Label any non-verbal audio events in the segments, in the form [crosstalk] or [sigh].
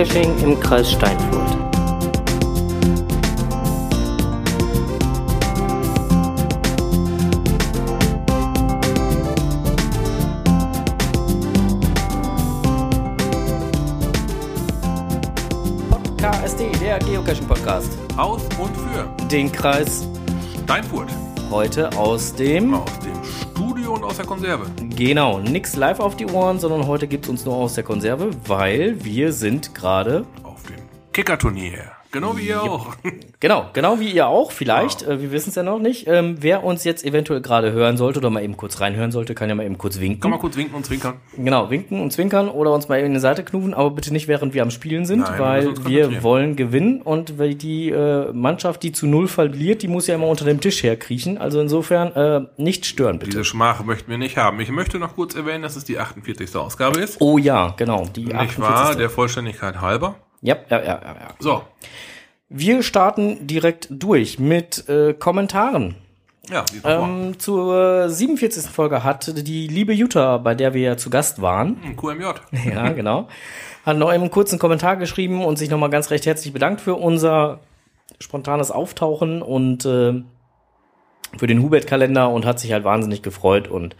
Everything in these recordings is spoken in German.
Geocaching im Kreis Steinfurt. KSD, der Geocaching-Podcast. Aus und für Den Kreis Steinfurt. heute aus dem... Aus Konserve. Genau, nix live auf die Ohren, sondern heute gibt's uns nur aus der Konserve, weil wir sind gerade... Auf dem Kickerturnier. Genau wie ihr auch. [laughs] Genau, genau wie ihr auch, vielleicht, äh, wir wissen es ja noch nicht. Ähm, wer uns jetzt eventuell gerade hören sollte oder mal eben kurz reinhören sollte, kann ja mal eben kurz winken. Kann mal kurz winken und zwinkern. Genau, winken und zwinkern oder uns mal eben in die Seite knufen, aber bitte nicht während wir am Spielen sind, Nein, weil wir wollen gewinnen und weil die äh, Mannschaft, die zu null verliert, die muss ja immer unter dem Tisch herkriechen. Also insofern äh, nicht stören bitte. Diese Schmach möchten wir nicht haben. Ich möchte noch kurz erwähnen, dass es die 48. Ausgabe ist. Oh ja, genau, die Nicht 48. wahr? Der Vollständigkeit halber. Ja, ja, ja, ja, ja. So. Wir starten direkt durch mit äh, Kommentaren. Ja, die ähm, Ähm, zur 47. Folge hat die liebe Jutta, bei der wir ja zu Gast waren, QMJ. [laughs] ja, genau. Hat noch einen kurzen Kommentar geschrieben und sich nochmal ganz recht herzlich bedankt für unser spontanes Auftauchen und äh, für den Hubert-Kalender und hat sich halt wahnsinnig gefreut und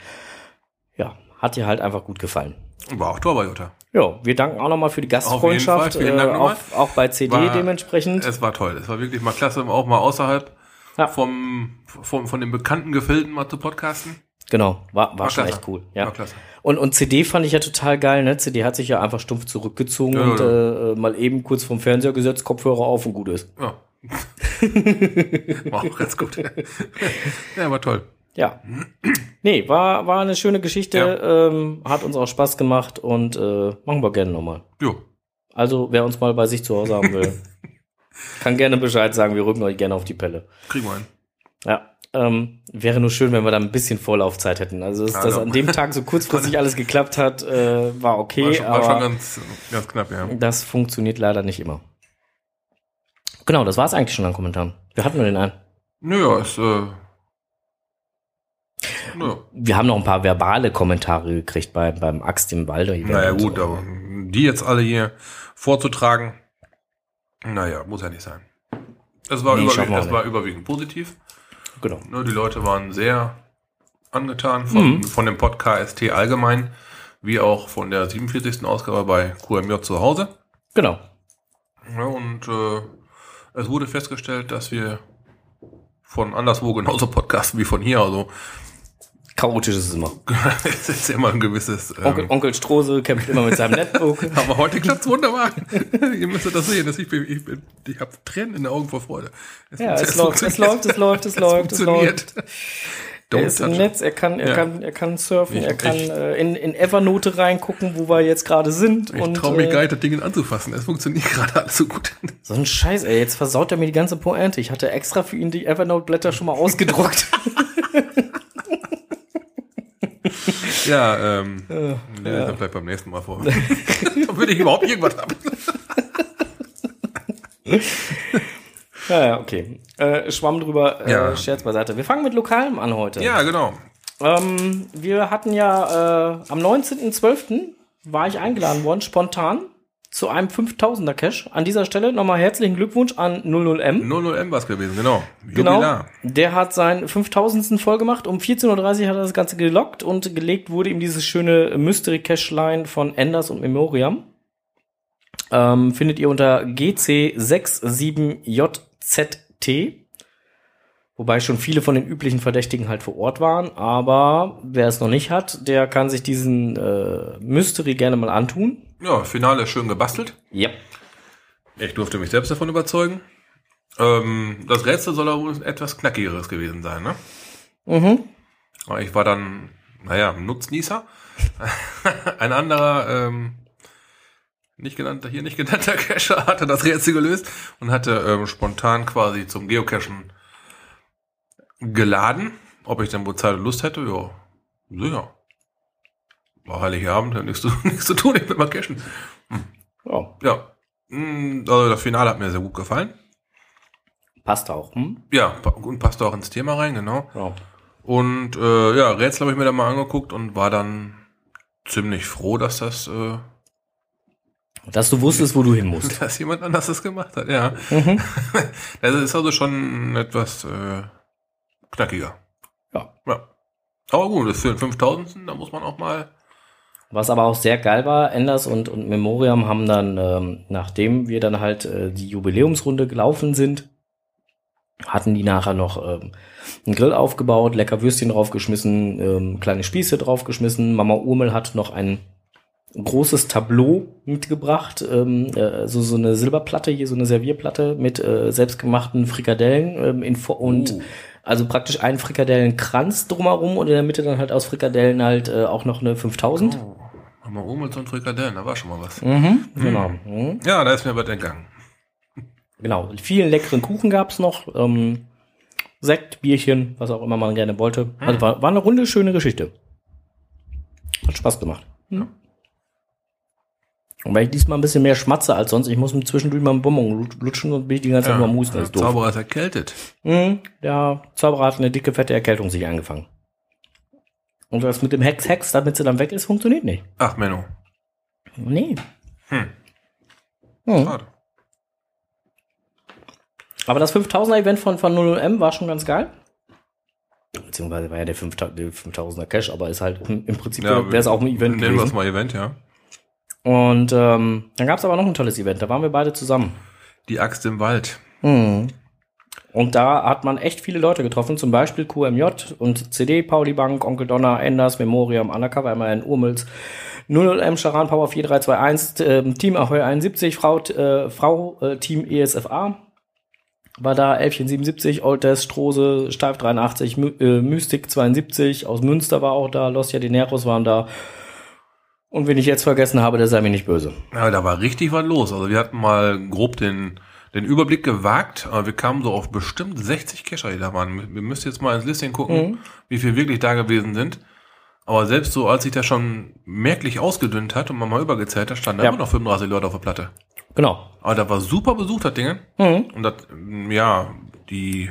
ja, hat ihr halt einfach gut gefallen. War auch Tor bei Jutta. Ja, wir danken auch nochmal für die Gastfreundschaft, Fall, äh, auch, auch bei CD War- dementsprechend. Es war toll. Es war wirklich mal klasse, auch mal außerhalb Ja. vom, vom, von den bekannten Gefilden mal zu podcasten. Genau, war, war, War schon klasse. echt cool. Ja. War klasse. Und, und CD fand ich ja total geil, ne? CD hat sich ja einfach stumpf zurückgezogen Ja, und ja. Äh, mal eben kurz vom Fernseher gesetzt, Kopfhörer auf und gut ist. Ja. [laughs] war auch ganz gut. [laughs] ja, war toll. Ja. Nee, war, war eine schöne Geschichte, ähm, hat uns auch Spaß gemacht und äh, machen wir gerne nochmal. Jo. Also, wer uns mal bei sich zu Hause haben will, [laughs] kann gerne Bescheid sagen, wir rücken euch gerne auf die Pelle. Kriegen wir hin. Ja. Ähm, wäre nur schön, wenn wir da ein bisschen Vorlaufzeit hätten. Also, dass, Ja, dass an dem Tag so kurzfristig [laughs] alles geklappt hat, äh, war okay, War schon, war schon ganz, ganz knapp, ja. das funktioniert leider nicht immer. Genau, das war es eigentlich schon an Kommentaren. Wir hatten nur den einen. Naja, ist, äh, naja. Wir haben noch ein paar verbale Kommentare gekriegt bei, beim Axt im Walder. Naja, gut, so. aber die jetzt alle hier vorzutragen, naja, muss ja nicht sein. Es war, Nee, überwiegend, es war überwiegend positiv. Genau. Ne, die Leute waren sehr angetan von, Mhm. von dem Podcast allgemein, wie auch von der 47. Ausgabe bei QMJ zu Hause. Genau. Ja, und äh, es wurde festgestellt, dass wir von anderswo genauso [laughs] podcasten wie von hier. Also Chaotisch ist es immer. [laughs] es ist immer ein gewisses. Ähm, Onkel, Onkel Strose kämpft immer mit seinem Netbook. [laughs] Aber heute klappt's wunderbar. [laughs] Ihr müsstet das sehen. dass Ich, bin, ich, bin, ich habe Tränen in den Augen vor Freude. Ja, es läuft, es läuft, es läuft, es läuft, es funktioniert. läuft. Er ist im Netz, er kann, er Ja. kann, er kann surfen, Ich- er kann ich- äh, in, in Evernote reingucken, wo wir jetzt gerade sind. Ich traue mich äh, gar nicht, das Ding anzufassen. Es funktioniert gerade alles so gut. So ein Scheiß, ey, jetzt versaut er mir die ganze Pointe. Ich hatte extra für ihn die Evernote-Blätter schon mal ausgedruckt. Ja, ähm, nee, dann vielleicht beim nächsten Mal vor. [laughs] Würde ich überhaupt irgendwas haben. [laughs] ja, ja, okay. Äh, Schwamm drüber, äh, Ja. Scherz beiseite. Wir fangen mit Lokalem an heute. Ja, genau. Ähm, wir hatten ja äh, am 19.12. war ich eingeladen worden, spontan, zu einem 5000er Cash. An dieser Stelle nochmal herzlichen Glückwunsch an 00M. 00M was gewesen, genau. Genau. Jubilar. Der hat seinen 5000. voll gemacht. Um 14.30 Uhr hat er das Ganze gelockt und gelegt wurde ihm dieses schöne Mystery Cash-Line von Enders und Memoriam. Ähm, findet ihr unter GC67JZT. Wobei schon viele von den üblichen Verdächtigen halt vor Ort waren. Aber wer es noch nicht hat, der kann sich diesen äh, Mystery gerne mal antun. Ja, Finale schön gebastelt. Ja. Ich durfte mich selbst davon überzeugen. Ähm, das Rätsel soll aber wohl etwas knackigeres gewesen sein, ne? Mhm. Aber ich war dann, naja, ein Nutznießer. [laughs] ein anderer, ähm, nicht genannter, hier nicht genannter [laughs] Cacher hatte das Rätsel gelöst und hatte ähm, spontan quasi zum Geocachen geladen. Ob ich dann wohl Zeit und Lust hätte, ja, sicher. War Heiligabend, hat nichts zu, [laughs] nichts zu tun, ich will mal cashen. Ja, Ja, Mm, also das Finale hat mir sehr gut gefallen. passt auch. Hm? Ja, und passt auch ins Thema rein, genau. Ja. Und äh, ja, Rätsel habe ich mir dann mal angeguckt und war dann ziemlich froh, dass das äh, Dass du wusstest, wo du hin musst. [laughs] Dass jemand anders das gemacht hat, ja. Mhm. [laughs] Das ist also schon etwas äh, knackiger. Ja. Ja. Aber gut, das für den 5000. Da muss man auch mal. Was aber auch sehr geil war, Enders und, und Memoriam haben dann, ähm, nachdem wir dann halt äh, die Jubiläumsrunde gelaufen sind, hatten die nachher noch ähm, einen Grill aufgebaut, lecker Würstchen draufgeschmissen, ähm, kleine Spieße draufgeschmissen. Mama Urmel hat noch ein großes Tableau mitgebracht, ähm, äh, so, so eine Silberplatte, hier so eine Servierplatte mit äh, selbstgemachten Frikadellen ähm, in, Fo- und Uh. Also praktisch einen Frikadellenkranz drumherum und in der Mitte dann halt aus Frikadellen halt äh, auch noch eine 5000. Oh, mal Omels und Frikadellen, da war schon mal was. Mhm, genau. Mhm. Ja, da ist mir was entgangen. Genau. Vielen leckeren Kuchen gab's noch. Ähm, Sekt, Bierchen, was auch immer man gerne wollte. Also war, war eine runde, schöne Geschichte. Hat Spaß gemacht. Mhm. Und wenn ich diesmal ein bisschen mehr schmatze als sonst, ich muss mir zwischendurch mal einen Bonbon lut- lutschen und bin ich die ganze Zeit nur am Husten. Das ist doof. Zauberer ist erkältet. Mhm, der Zauberer hat eine dicke, fette Erkältung sich angefangen. Und das mit dem Hex, Hex, damit sie dann weg ist, funktioniert nicht. Ach, Menno. Nee. Hm. Mhm. Schade. Aber das 5000er Event von, von 00M war schon ganz geil. Beziehungsweise war ja der 5000 der 5000er Cash, aber ist halt im Prinzip Ja, wäre es auch ein Event Nennen wir es gewesen. mal Event, ja. Und ähm, dann gab es aber noch ein tolles Event, da waren wir beide zusammen. Die Axt im Wald. Mhm. Und da hat man echt viele Leute getroffen, zum Beispiel QMJ und CD, Pauli Bank, Onkel Donner, Enders, Memoriam, Undercover, MAN, Urmels, 00M, Charan Power 4321, ähm, Team Ahoy 71, Frau, äh, Frau äh, Team ESFA war da, Elfchen 77, Old Death, Strose, Steif 83, My äh, Mystic 72, aus Münster war auch da, Los Jadineros waren da. Und wenn ich jetzt vergessen habe, der sei mir nicht böse. Ja, da war richtig was los. Also wir hatten mal grob den, den Überblick gewagt, aber wir kamen so auf bestimmt 60 Cacher, die da waren. Wir müssen jetzt mal ins Listing gucken, Mhm. wie viel wirklich da gewesen sind. Aber selbst so, als sich das schon merklich ausgedünnt hat und man mal übergezählt hat, standen da Ja. immer noch 35 Leute auf der Platte. Genau. Aber da war super besucht, das Ding. Mhm. Und das, ja, die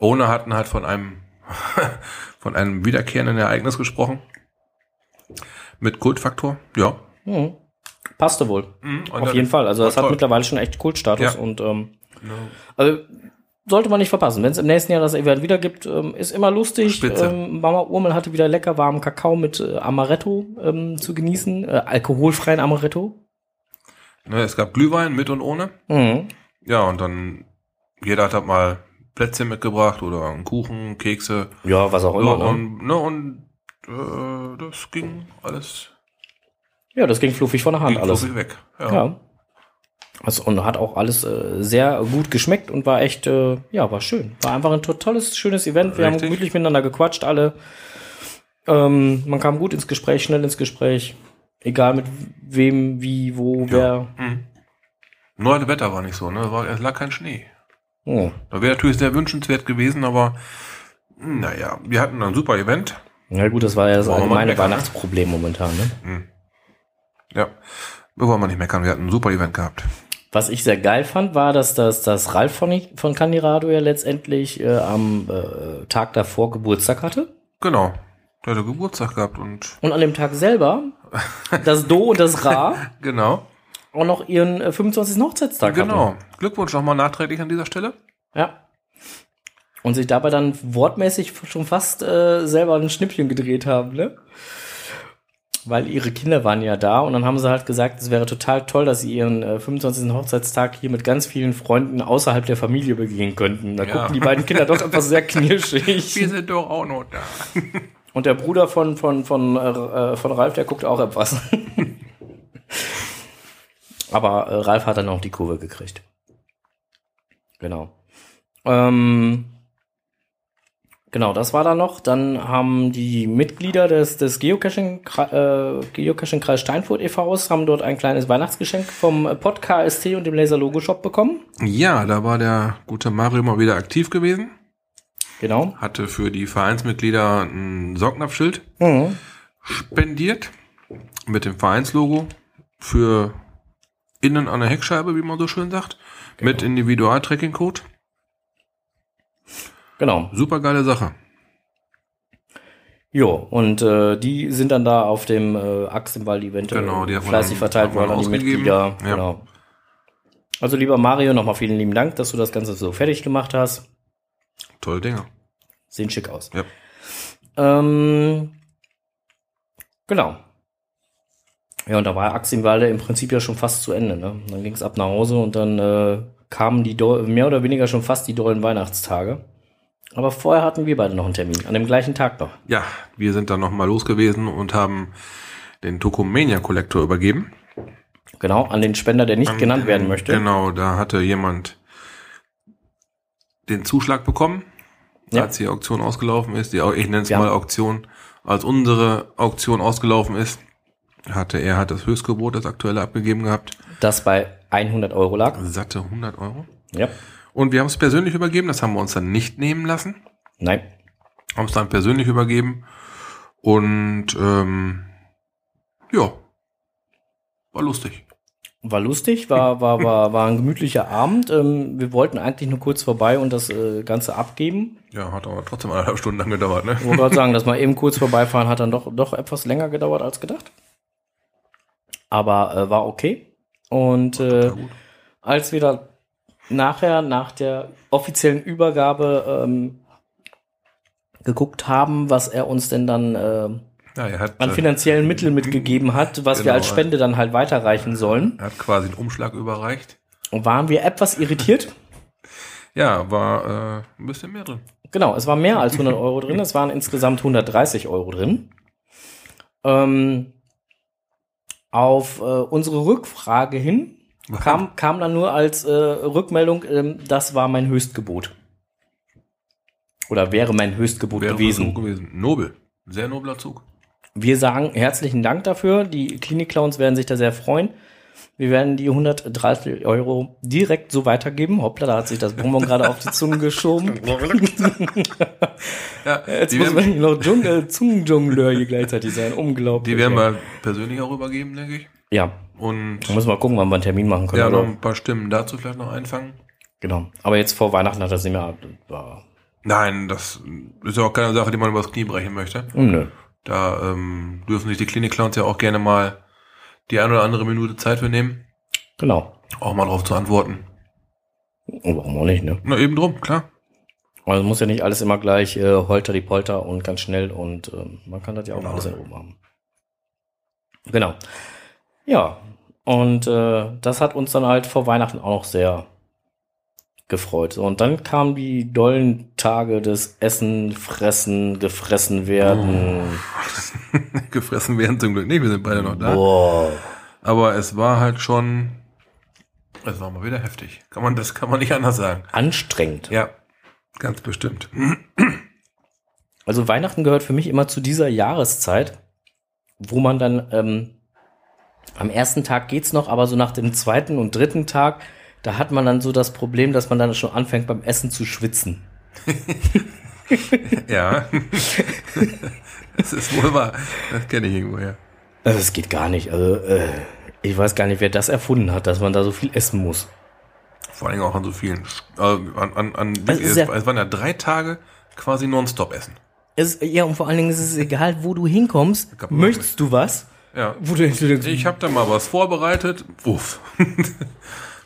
Owner hatten halt von einem, [laughs] von einem wiederkehrenden Ereignis gesprochen. Mit Kultfaktor, ja. Mhm. Passte wohl. Mhm, Auf jeden Fall. Also das hat toll. mittlerweile schon echt Kultstatus Ja. und ähm, Ja. also sollte man nicht verpassen. Wenn es im nächsten Jahr das Event wieder gibt, ähm, ist immer lustig. Spitze. Ähm, Mama Urmel hatte wieder lecker warmen Kakao mit äh, Amaretto ähm, zu genießen, äh, alkoholfreien Amaretto. Ne, es gab Glühwein mit und ohne. Mhm. Ja, und dann jeder hat halt mal Plätzchen mitgebracht oder einen Kuchen, Kekse. Ja, was auch Ja, immer. ne? und, ne, und äh, das ging alles Ja, das ging fluffig von der Hand ging alles. fluffig weg. Ja. Ja. Also, und hat auch alles äh, sehr gut geschmeckt und war echt, äh, ja, war schön. War einfach ein totales, schönes Event. Wir haben Richtig. gemütlich miteinander gequatscht, alle. Ähm, man kam gut ins Gespräch, schnell ins Gespräch. Egal mit wem, wie, wo, wer. Mhm. Nur das Wetter war nicht so, ne? War, es lag kein Schnee. Oh. Da wäre natürlich sehr wünschenswert gewesen, aber naja, wir hatten ein super Event. Na gut, das war ja das Wollen allgemeine ne? Weihnachtsproblem momentan. Ne? Ja, wir wollen mal nicht meckern, wir hatten ein super Event gehabt. Was ich sehr geil fand, war, dass das, dass Ralf von, von Candirado ja letztendlich äh, am äh, Tag davor Geburtstag hatte. Genau, der hatte Geburtstag gehabt und Und an dem Tag selber das Do und das Ra [laughs] genau, auch noch ihren äh, 25. Hochzeitstag hatten. genau. Glückwunsch nochmal nachträglich an dieser Stelle. Ja. Und sich dabei dann wortmäßig schon fast äh, selber ein Schnippchen gedreht haben, ne? Weil ihre Kinder waren ja da und dann haben sie halt gesagt, es wäre total toll, dass sie ihren äh, 25. Hochzeitstag hier mit ganz vielen Freunden außerhalb der Familie begehen könnten. Da Ja. gucken die beiden Kinder doch einfach sehr [laughs] knirschig. Wir sind doch auch noch da. [laughs] Und der Bruder von, von, von, äh, von Ralf, der guckt auch etwas. [laughs] Aber äh, Ralf hat dann auch die Kurve gekriegt. Genau. Ähm, genau, das war da noch. Dann haben die Mitglieder des, des Geocaching, äh, Geocaching Kreis Steinfurt e.V.s haben dort ein kleines Weihnachtsgeschenk vom Pod KST und dem Laser Logo Shop bekommen. Ja, da war der gute Mario mal wieder aktiv gewesen. Genau. Hatte für die Vereinsmitglieder ein Saugnapfschild Mhm. spendiert. Mit dem Vereinslogo. Für innen an der Heckscheibe, wie man so schön sagt. Mit Individual-Tracking-Code. Genau. Super geile Sache. Jo, und äh, die sind dann da auf dem äh, Axt im äh, Genau, die fleißig verteilt worden an die. Mitglieder. Ja. Genau. Also lieber Mario, nochmal vielen lieben Dank, dass du das Ganze so fertig gemacht hast. Tolle Dinge. Sehen schick aus. Ja. Ähm, genau. Ja, und da war Axt im Prinzip ja schon fast zu Ende. Ne? Dann ging es ab nach Hause und dann äh, kamen die Do mehr oder weniger schon fast die dollen Weihnachtstage. Aber vorher hatten wir beide noch einen Termin, an dem gleichen Tag noch. Ja, wir sind dann nochmal los gewesen und haben den Tokomania Kollektor übergeben. Genau, an den Spender, der nicht An genannt den- werden möchte. Genau, da hatte jemand den Zuschlag bekommen, Ja. als die Auktion ausgelaufen ist. Die, ich nenne es Wir mal Auktion. Als unsere Auktion ausgelaufen ist, hatte er hat das Höchstgebot, das aktuelle abgegeben gehabt. Das bei 100 Euro lag. Satte 100 Euro. Ja. Und wir haben es persönlich übergeben, das haben wir uns dann nicht nehmen lassen. Nein. Haben es dann persönlich übergeben. Und ähm, ja, war lustig. War lustig, war, war, war, war ein gemütlicher Abend. Ähm, wir wollten eigentlich nur kurz vorbei und das äh, Ganze abgeben. Ja, hat aber trotzdem eineinhalb Stunden lang gedauert, ne? Ich wollte [laughs] gerade sagen, dass mal eben kurz vorbeifahren hat dann doch, doch etwas länger gedauert als gedacht. Aber äh, war okay. Und äh, als wir da nachher nach der offiziellen Übergabe ähm, geguckt haben, was er uns denn dann äh, Ja, hat, an äh, finanziellen Mitteln mitgegeben hat, was wir Genau, als Spende dann halt weiterreichen sollen, er hat quasi einen Umschlag überreicht. waren wir etwas irritiert. [laughs] Ja, war äh, ein bisschen mehr drin. Genau, es war mehr als 100 Euro drin. Es waren insgesamt 130 Euro drin. Ähm, auf äh, unsere Rückfrage hin [laughs] kam, kam dann nur als äh, Rückmeldung, ähm, das war mein Höchstgebot. Oder wäre mein Höchstgebot Wäre gewesen. gewesen. Nobel. Sehr nobler Zug. Wir sagen herzlichen Dank dafür. Die Klinik-Clowns werden sich da sehr freuen. Wir werden die 130 Euro direkt so weitergeben. Hoppla, da hat sich das Bonbon gerade auf die Zunge [laughs] geschoben. Ja, [laughs] Jetzt muss man noch Dschungel, Zungenjongleur hier gleichzeitig sein. Unglaublich. die werden wir persönlich auch übergeben, denke ich. Ja, Und da müssen wir mal gucken, wann wir einen Termin machen können. ja, oder? noch ein paar Stimmen dazu vielleicht noch einfangen. Genau. Aber jetzt vor Weihnachten hat das nicht mehr. War, Nein, das ist ja auch keine Sache, die man übers Knie brechen möchte. hm, nö. Da ähm, dürfen sich die Klinik-Clowns ja auch gerne mal die eine oder andere Minute Zeit für nehmen, Genau. auch mal drauf zu antworten. Und warum auch nicht, ne? Na, eben drum, klar. Also muss ja nicht alles immer gleich äh, holter die Polter und ganz schnell und ähm, man kann das ja auch Genau. alles in oben haben. Genau. Ja. Und äh, das hat uns dann halt vor Weihnachten auch noch sehr gefreut. Und dann kamen die dollen Tage des Essen, Fressen, gefressen werden. [laughs] Gefressen werden zum Glück nicht, wir sind beide noch da. Boah. Aber es war halt schon, es war mal wieder heftig. Kann man, das kann man nicht anders sagen. Anstrengend. Ja, ganz bestimmt. Also Weihnachten gehört für mich immer zu dieser Jahreszeit, wo man dann ähm, am ersten Tag geht's noch, aber so nach dem zweiten und dritten Tag, da hat man dann so das Problem, dass man dann schon anfängt beim Essen zu schwitzen. [laughs] Ja. das ist wohl wahr. Das kenne ich irgendwoher. Also es geht gar nicht. Also äh, ich weiß gar nicht, wer das erfunden hat, dass man da so viel essen muss. Vor allem auch an so vielen, äh, an, an, an ist es, ja- es waren ja drei Tage quasi nonstop essen. Es, ja, und vor allen Dingen ist es egal, wo du hinkommst. Möchtest du was? Ja. Wo du, denkst, Ich habe da mal was vorbereitet. Uff. [laughs]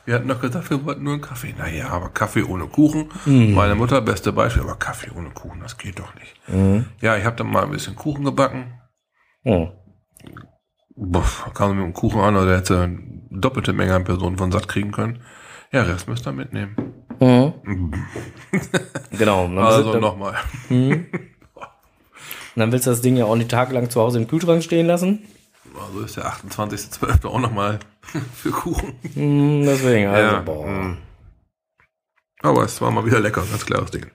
Wir hatten doch gesagt, wir wollten nur einen Kaffee. Naja, aber Kaffee ohne Kuchen. Mhm. Meine Mutter, beste Beispiel, aber Kaffee ohne Kuchen, das geht doch nicht. Mhm. Ja, ich habe dann mal ein bisschen Kuchen gebacken. Hm. Buff, kam sie mit dem Kuchen an, oder der hätte eine doppelte Menge an Personen von satt kriegen können. Ja, Rest müsst ihr mitnehmen. Mhm. [laughs] genau. Also nochmal. [laughs] dann willst du das Ding ja auch nicht tagelang zu Hause im Kühlschrank stehen lassen. Also ist der 28.12. auch nochmal [laughs] für Kuchen. Hm, deswegen, also, Ja, boah. mm. Aber es war mal wieder lecker, ganz klares Ding.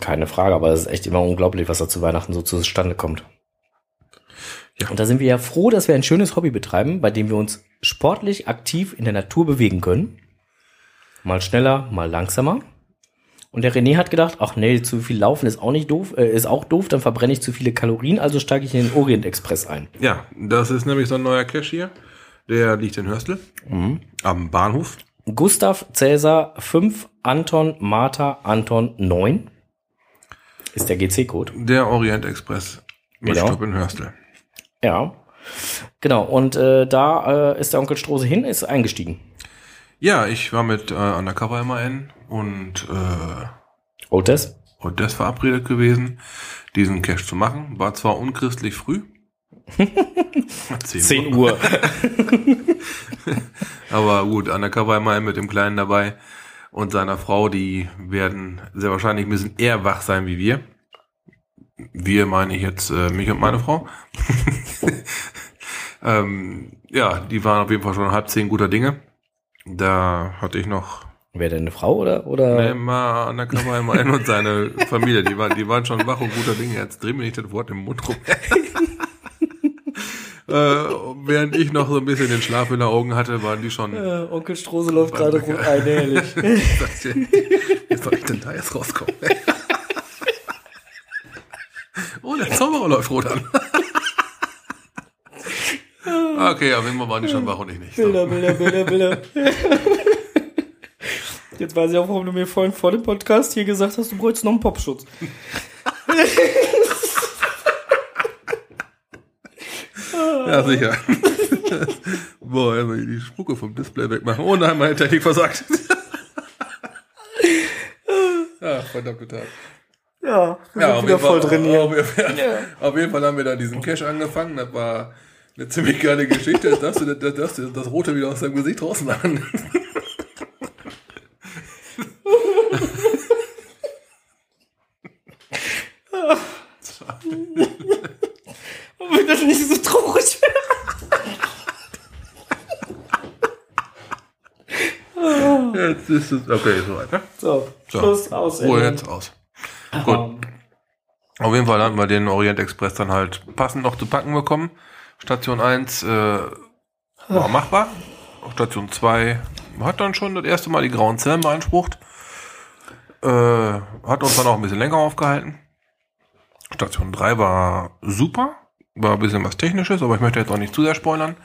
Keine Frage, aber es ist echt immer unglaublich, was da zu Weihnachten so zustande kommt. Ja. Und da sind wir ja froh, dass wir ein schönes Hobby betreiben, bei dem wir uns sportlich aktiv in der Natur bewegen können. Mal schneller, mal langsamer. Und der René hat gedacht, ach nee, zu viel Laufen ist auch nicht doof, äh, ist auch doof, dann verbrenne ich zu viele Kalorien, also steige ich in den Orient Express ein. Ja, das ist nämlich so ein neuer Cache hier. Der liegt in Hörstel. Am Bahnhof. Gustav Cäsar 5, Anton Martha Anton 9 ist der GC-Code. Der Orient Express Mit Genau. Stopp in Hörstel. Ja. Genau, und äh, da äh, ist der Onkel Strose hin, ist eingestiegen. Ja, ich war mit äh, Undercover MAN und äh, Tess? Odess verabredet gewesen, diesen Cash zu machen. War zwar unchristlich früh. [laughs] 10 10 Uhr. [laughs] Aber gut, Undercover MAN mit dem Kleinen dabei und seiner Frau, die werden sehr wahrscheinlich ein bisschen eher wach sein wie wir. Wir meine ich jetzt äh, mich und meine Frau. [laughs] ähm, ja, die waren auf jeden Fall schon halb zehn guter Dinge. Da hatte ich noch Wer denn eine Frau oder? oder? immer Undercover MAN und seine Familie. Die waren, die waren schon wach und guter Dinge. Jetzt dreh mir nicht das Wort im Mund rum. [laughs] äh, während ich noch so ein bisschen den Schlaf in den Augen hatte, waren die schon Äh, Onkel Strose läuft gerade rum. Ein, ehrlich. [laughs] Wie soll ich denn da jetzt rauskommen? [laughs] oh, der Zauberer läuft rot an. Okay, auf jeden Fall waren die schon wach und ich nicht. So. Bilder, Bilder, Bilder, Bilder. Jetzt weiß ich auch, warum du mir vorhin vor dem Podcast hier gesagt hast, du bräuchst noch einen Popschutz. Ja, sicher. Boah, erstmal die Spucke vom Display wegmachen. Oh nein, meine Technik versagt. ja, verdammte Tag. Ja, wir Ja, sind wieder voll drin hier. Auf, jeden Fall- auf jeden Fall haben wir da diesen Cash angefangen. Das war eine ziemlich geile Geschichte. Jetzt darfst du das, darfst du das Rote wieder aus deinem Gesicht rausmachen. Wenn das nicht so traurig wäre. Jetzt ist es. Okay, soweit, ne? So, So. Schluss, aus. Ruhe jetzt aus. Gut. Auf jeden Fall hatten wir den Orient Express dann halt passend noch zu packen bekommen. Station 1 äh, war machbar. Station 2 hat dann schon das erste Mal die grauen Zellen beansprucht. Äh, hat uns dann auch ein bisschen länger aufgehalten. Station 3 war super. War ein bisschen was Technisches, aber ich möchte jetzt auch nicht zu sehr spoilern.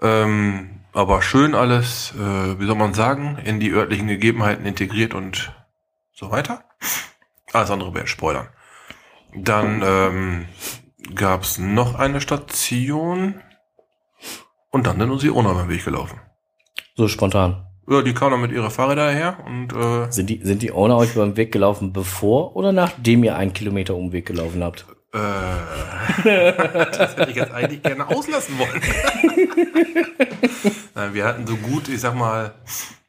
Ähm, aber schön alles, äh, wie soll man sagen, in die örtlichen Gegebenheiten integriert und so weiter. Alles andere wäre Spoilern. Dann ähm, gab es noch eine Station und dann sind uns die Ona beim Weg gelaufen. So spontan. Ja, die kam dann mit ihrer Fahrräder her und äh, Sind die, sind die Owner euch beim Weg gelaufen, bevor oder nachdem ihr einen Kilometer Umweg gelaufen habt? äh, [laughs] das hätte ich jetzt eigentlich gerne auslassen wollen. [laughs] Nein, wir hatten so gut, ich sag mal,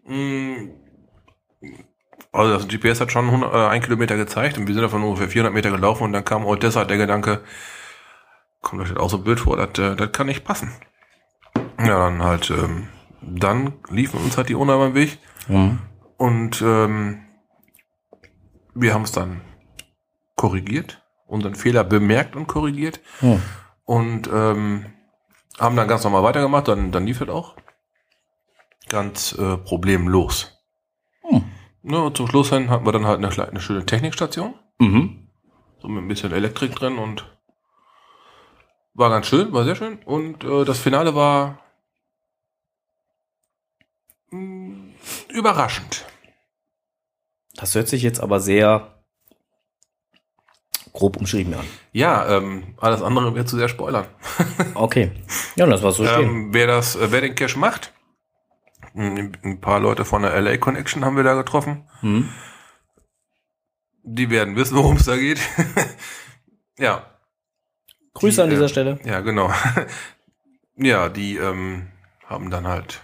mh, also das GPS hat schon 100, äh, ein Kilometer gezeigt und wir sind davon ungefähr 400 Meter gelaufen und dann kam Odessa der Gedanke, kommt euch das auch so blöd vor, das, äh, das kann nicht passen. Ja, dann halt, ähm, dann liefen uns halt die Ona beim Weg Mhm. und ähm, wir haben es dann korrigiert, unseren Fehler bemerkt und korrigiert Hm. und ähm, haben dann ganz normal weitergemacht, dann, dann lief es auch. Ganz äh, problemlos. Hm. Ne, und zum Schluss hin hatten wir dann halt eine, eine schöne Technikstation, Mhm. so mit ein bisschen Elektrik drin und war ganz schön, war sehr schön. Und äh, das Finale war mh, überraschend. Das hört sich jetzt aber sehr grob umschrieben an. Ja, ähm, alles andere wäre zu sehr spoilern. [laughs] Okay. Ja, das war so stehen. Ähm, wer das, äh, wer den Cash macht, ein paar Leute von der LA Connection haben wir da getroffen. Mhm. Die werden wissen, worum es da geht. [laughs] ja, Grüße Die, an dieser äh, Stelle. ja, genau. [laughs] ja, die ähm, haben dann halt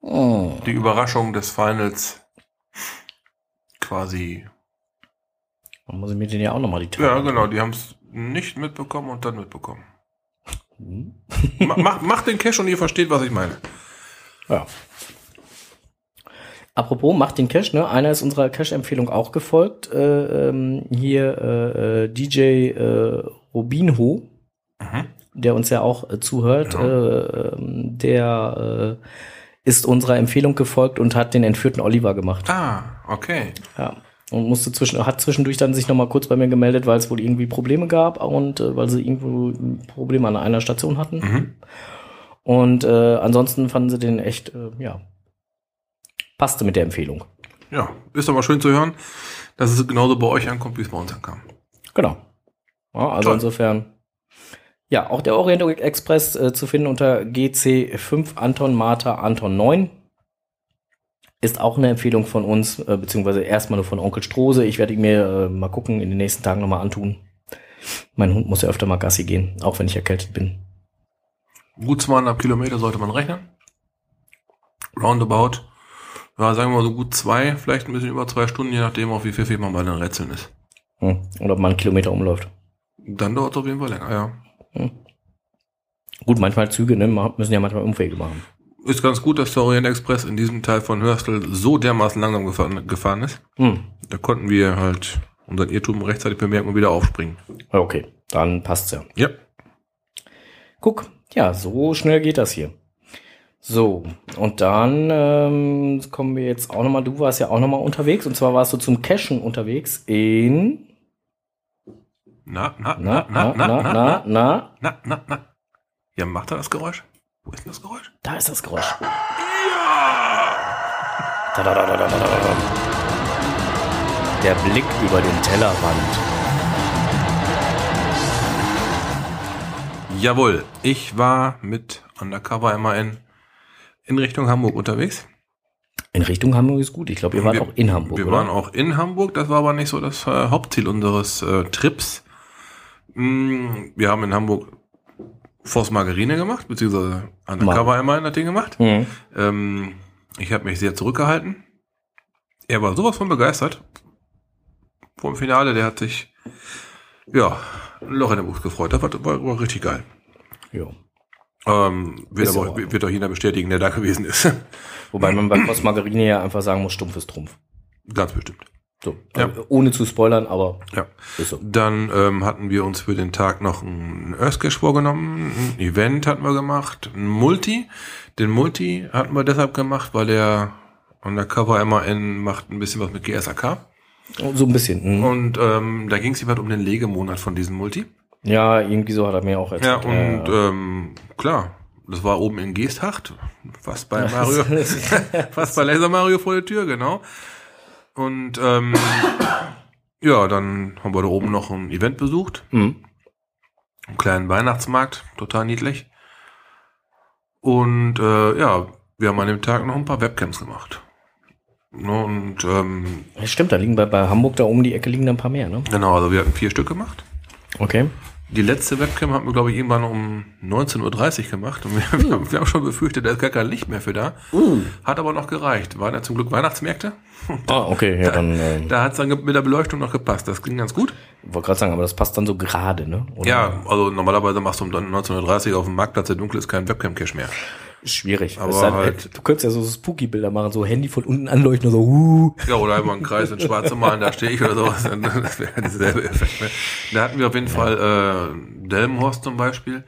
Oh. die Überraschung des Finals quasi. Dann muss ich mir den ja auch nochmal die Ja, Tage genau, die haben es nicht mitbekommen und dann mitbekommen. Mhm. Ma- Macht macht den Cash und ihr versteht, was ich meine. Ja. Apropos, macht den Cash, ne? Einer ist unserer Cash-Empfehlung auch gefolgt. Äh, ähm, hier äh, äh, DJ äh, Robinho, Mhm. der uns ja auch äh, zuhört, Ja. äh, ähm, der äh, ist unserer Empfehlung gefolgt und hat den entführten Oliver gemacht. Ah, okay. Ja. Und musste zwischen, hat zwischendurch dann sich nochmal kurz bei mir gemeldet, weil es wohl irgendwie Probleme gab und äh, weil sie irgendwo Probleme an einer Station hatten. Mhm. Und äh, ansonsten fanden sie den echt, äh, ja, passte mit der Empfehlung. Ja, ist aber schön zu hören, dass es genauso bei euch ankommt, wie es bei uns ankam. Genau. Ja, also Toll. insofern. Ja, auch der Orient Express äh, zu finden unter GC5 Anton Martha Anton 9. Ist auch eine Empfehlung von uns, äh, beziehungsweise erstmal nur von Onkel Strose. Ich werde ihn mir äh, mal gucken, in den nächsten Tagen nochmal antun. Mein Hund muss ja öfter mal Gassi gehen, auch wenn ich erkältet bin. Gut zweieinhalb Kilometer sollte man rechnen. Roundabout. Ja, sagen wir mal so gut zwei, vielleicht ein bisschen über zwei Stunden, je nachdem, auf wie viel man bei den Rätseln ist. Hm. Oder ob man einen Kilometer umläuft. Dann dauert es auf jeden Fall länger, ja. Gut, manchmal Züge, ne, müssen ja manchmal Umwege machen. Ist ganz gut, dass der Orient Express in diesem Teil von Hörstel so dermaßen langsam gefahren, gefahren ist. Hm. Da konnten wir halt unseren Irrtum rechtzeitig bemerken und wieder aufspringen. Okay, dann passt's ja. Ja. Guck, ja, so schnell geht das hier. So, und dann ähm, kommen wir jetzt auch nochmal, du warst ja auch nochmal unterwegs, und zwar warst du zum Cashen unterwegs in, Na, na, na, na, na, na, na, na, na, na. Ja, macht er das Geräusch? Wo ist denn das Geräusch? da ist das Geräusch. Da, da, da, da, da, da, da, da. Der Blick über den Tellerrand. Jawohl, ich war mit Undercover MAN in Richtung Hamburg unterwegs. In Richtung Hamburg ist gut. Ich glaube, ihr wart Wir- auch in Hamburg, Wir oder? waren auch in Hamburg, das war aber nicht so das äh, Hauptziel unseres äh, Trips. Mm, wir haben in Hamburg Force Margarine gemacht, beziehungsweise Undercover MAN hat den gemacht. Mhm. Ähm, ich habe mich sehr zurückgehalten. Er war sowas von begeistert. Vor dem Finale, der hat sich, ja, ein Loch in der Bucht gefreut. Das war, war, war richtig geil. Ja. Ähm, wird, Ist aber, auch- wird auch jeder bestätigen, der da gewesen ist. Wobei man bei [laughs] Post Margarine ja einfach sagen muss, stumpf ist Trumpf. Ganz bestimmt. So, Ja. also ohne zu spoilern, aber Ja. ist so. Dann ähm, hatten wir uns für den Tag noch ein Earthcash vorgenommen. Ein Event hatten wir gemacht. Ein Multi. Den Multi hatten wir deshalb gemacht, weil der Undercover MAN macht ein bisschen was mit GSAK. So ein bisschen. Mhm. Und ähm, da ging es jeweils um den Legemonat von diesem Multi. Ja, irgendwie so hat er mir auch Ja, erzählt. und ja. ähm, klar, das war oben in Geesthacht, fast bei [laughs] Mario, [laughs] fast bei Laser Mario vor der Tür, genau. Und ähm, ja, dann haben wir da oben noch ein Event besucht, Mhm. einen kleinen Weihnachtsmarkt, total niedlich. Und äh, ja, wir haben an dem Tag noch ein paar Webcams gemacht. Ne, und ähm, Stimmt, da liegen bei, bei Hamburg da um die Ecke liegen da ein paar mehr, ne? genau, also wir hatten vier Stück gemacht. Okay. Die letzte Webcam haben wir, glaube ich, irgendwann um 19.30 Uhr gemacht. Und wir, [laughs] wir, haben, wir haben schon befürchtet, da ist gar kein Licht mehr für da. Hat aber noch gereicht. Waren ja zum Glück Weihnachtsmärkte. Ah, okay, ja, [laughs] dann äh, Da hat es dann mit der Beleuchtung noch gepasst. Das ging ganz gut. wollte gerade sagen, aber das passt dann so gerade, ne? Oder Ja, also normalerweise machst du um 19.30 Uhr auf dem Marktplatz, der dunkel ist, kein Webcam-Cache mehr. Schwierig. Aber Es sei- halt- du könntest ja so Spooky-Bilder machen, so Handy von unten anleuchten und so, uh. Ja, oder einfach einen Kreis in schwarz malen, da stehe ich oder sowas. Das wäre derselbe Effekt. Ne? Da hatten wir auf jeden Fall äh, Delmenhorst zum Beispiel.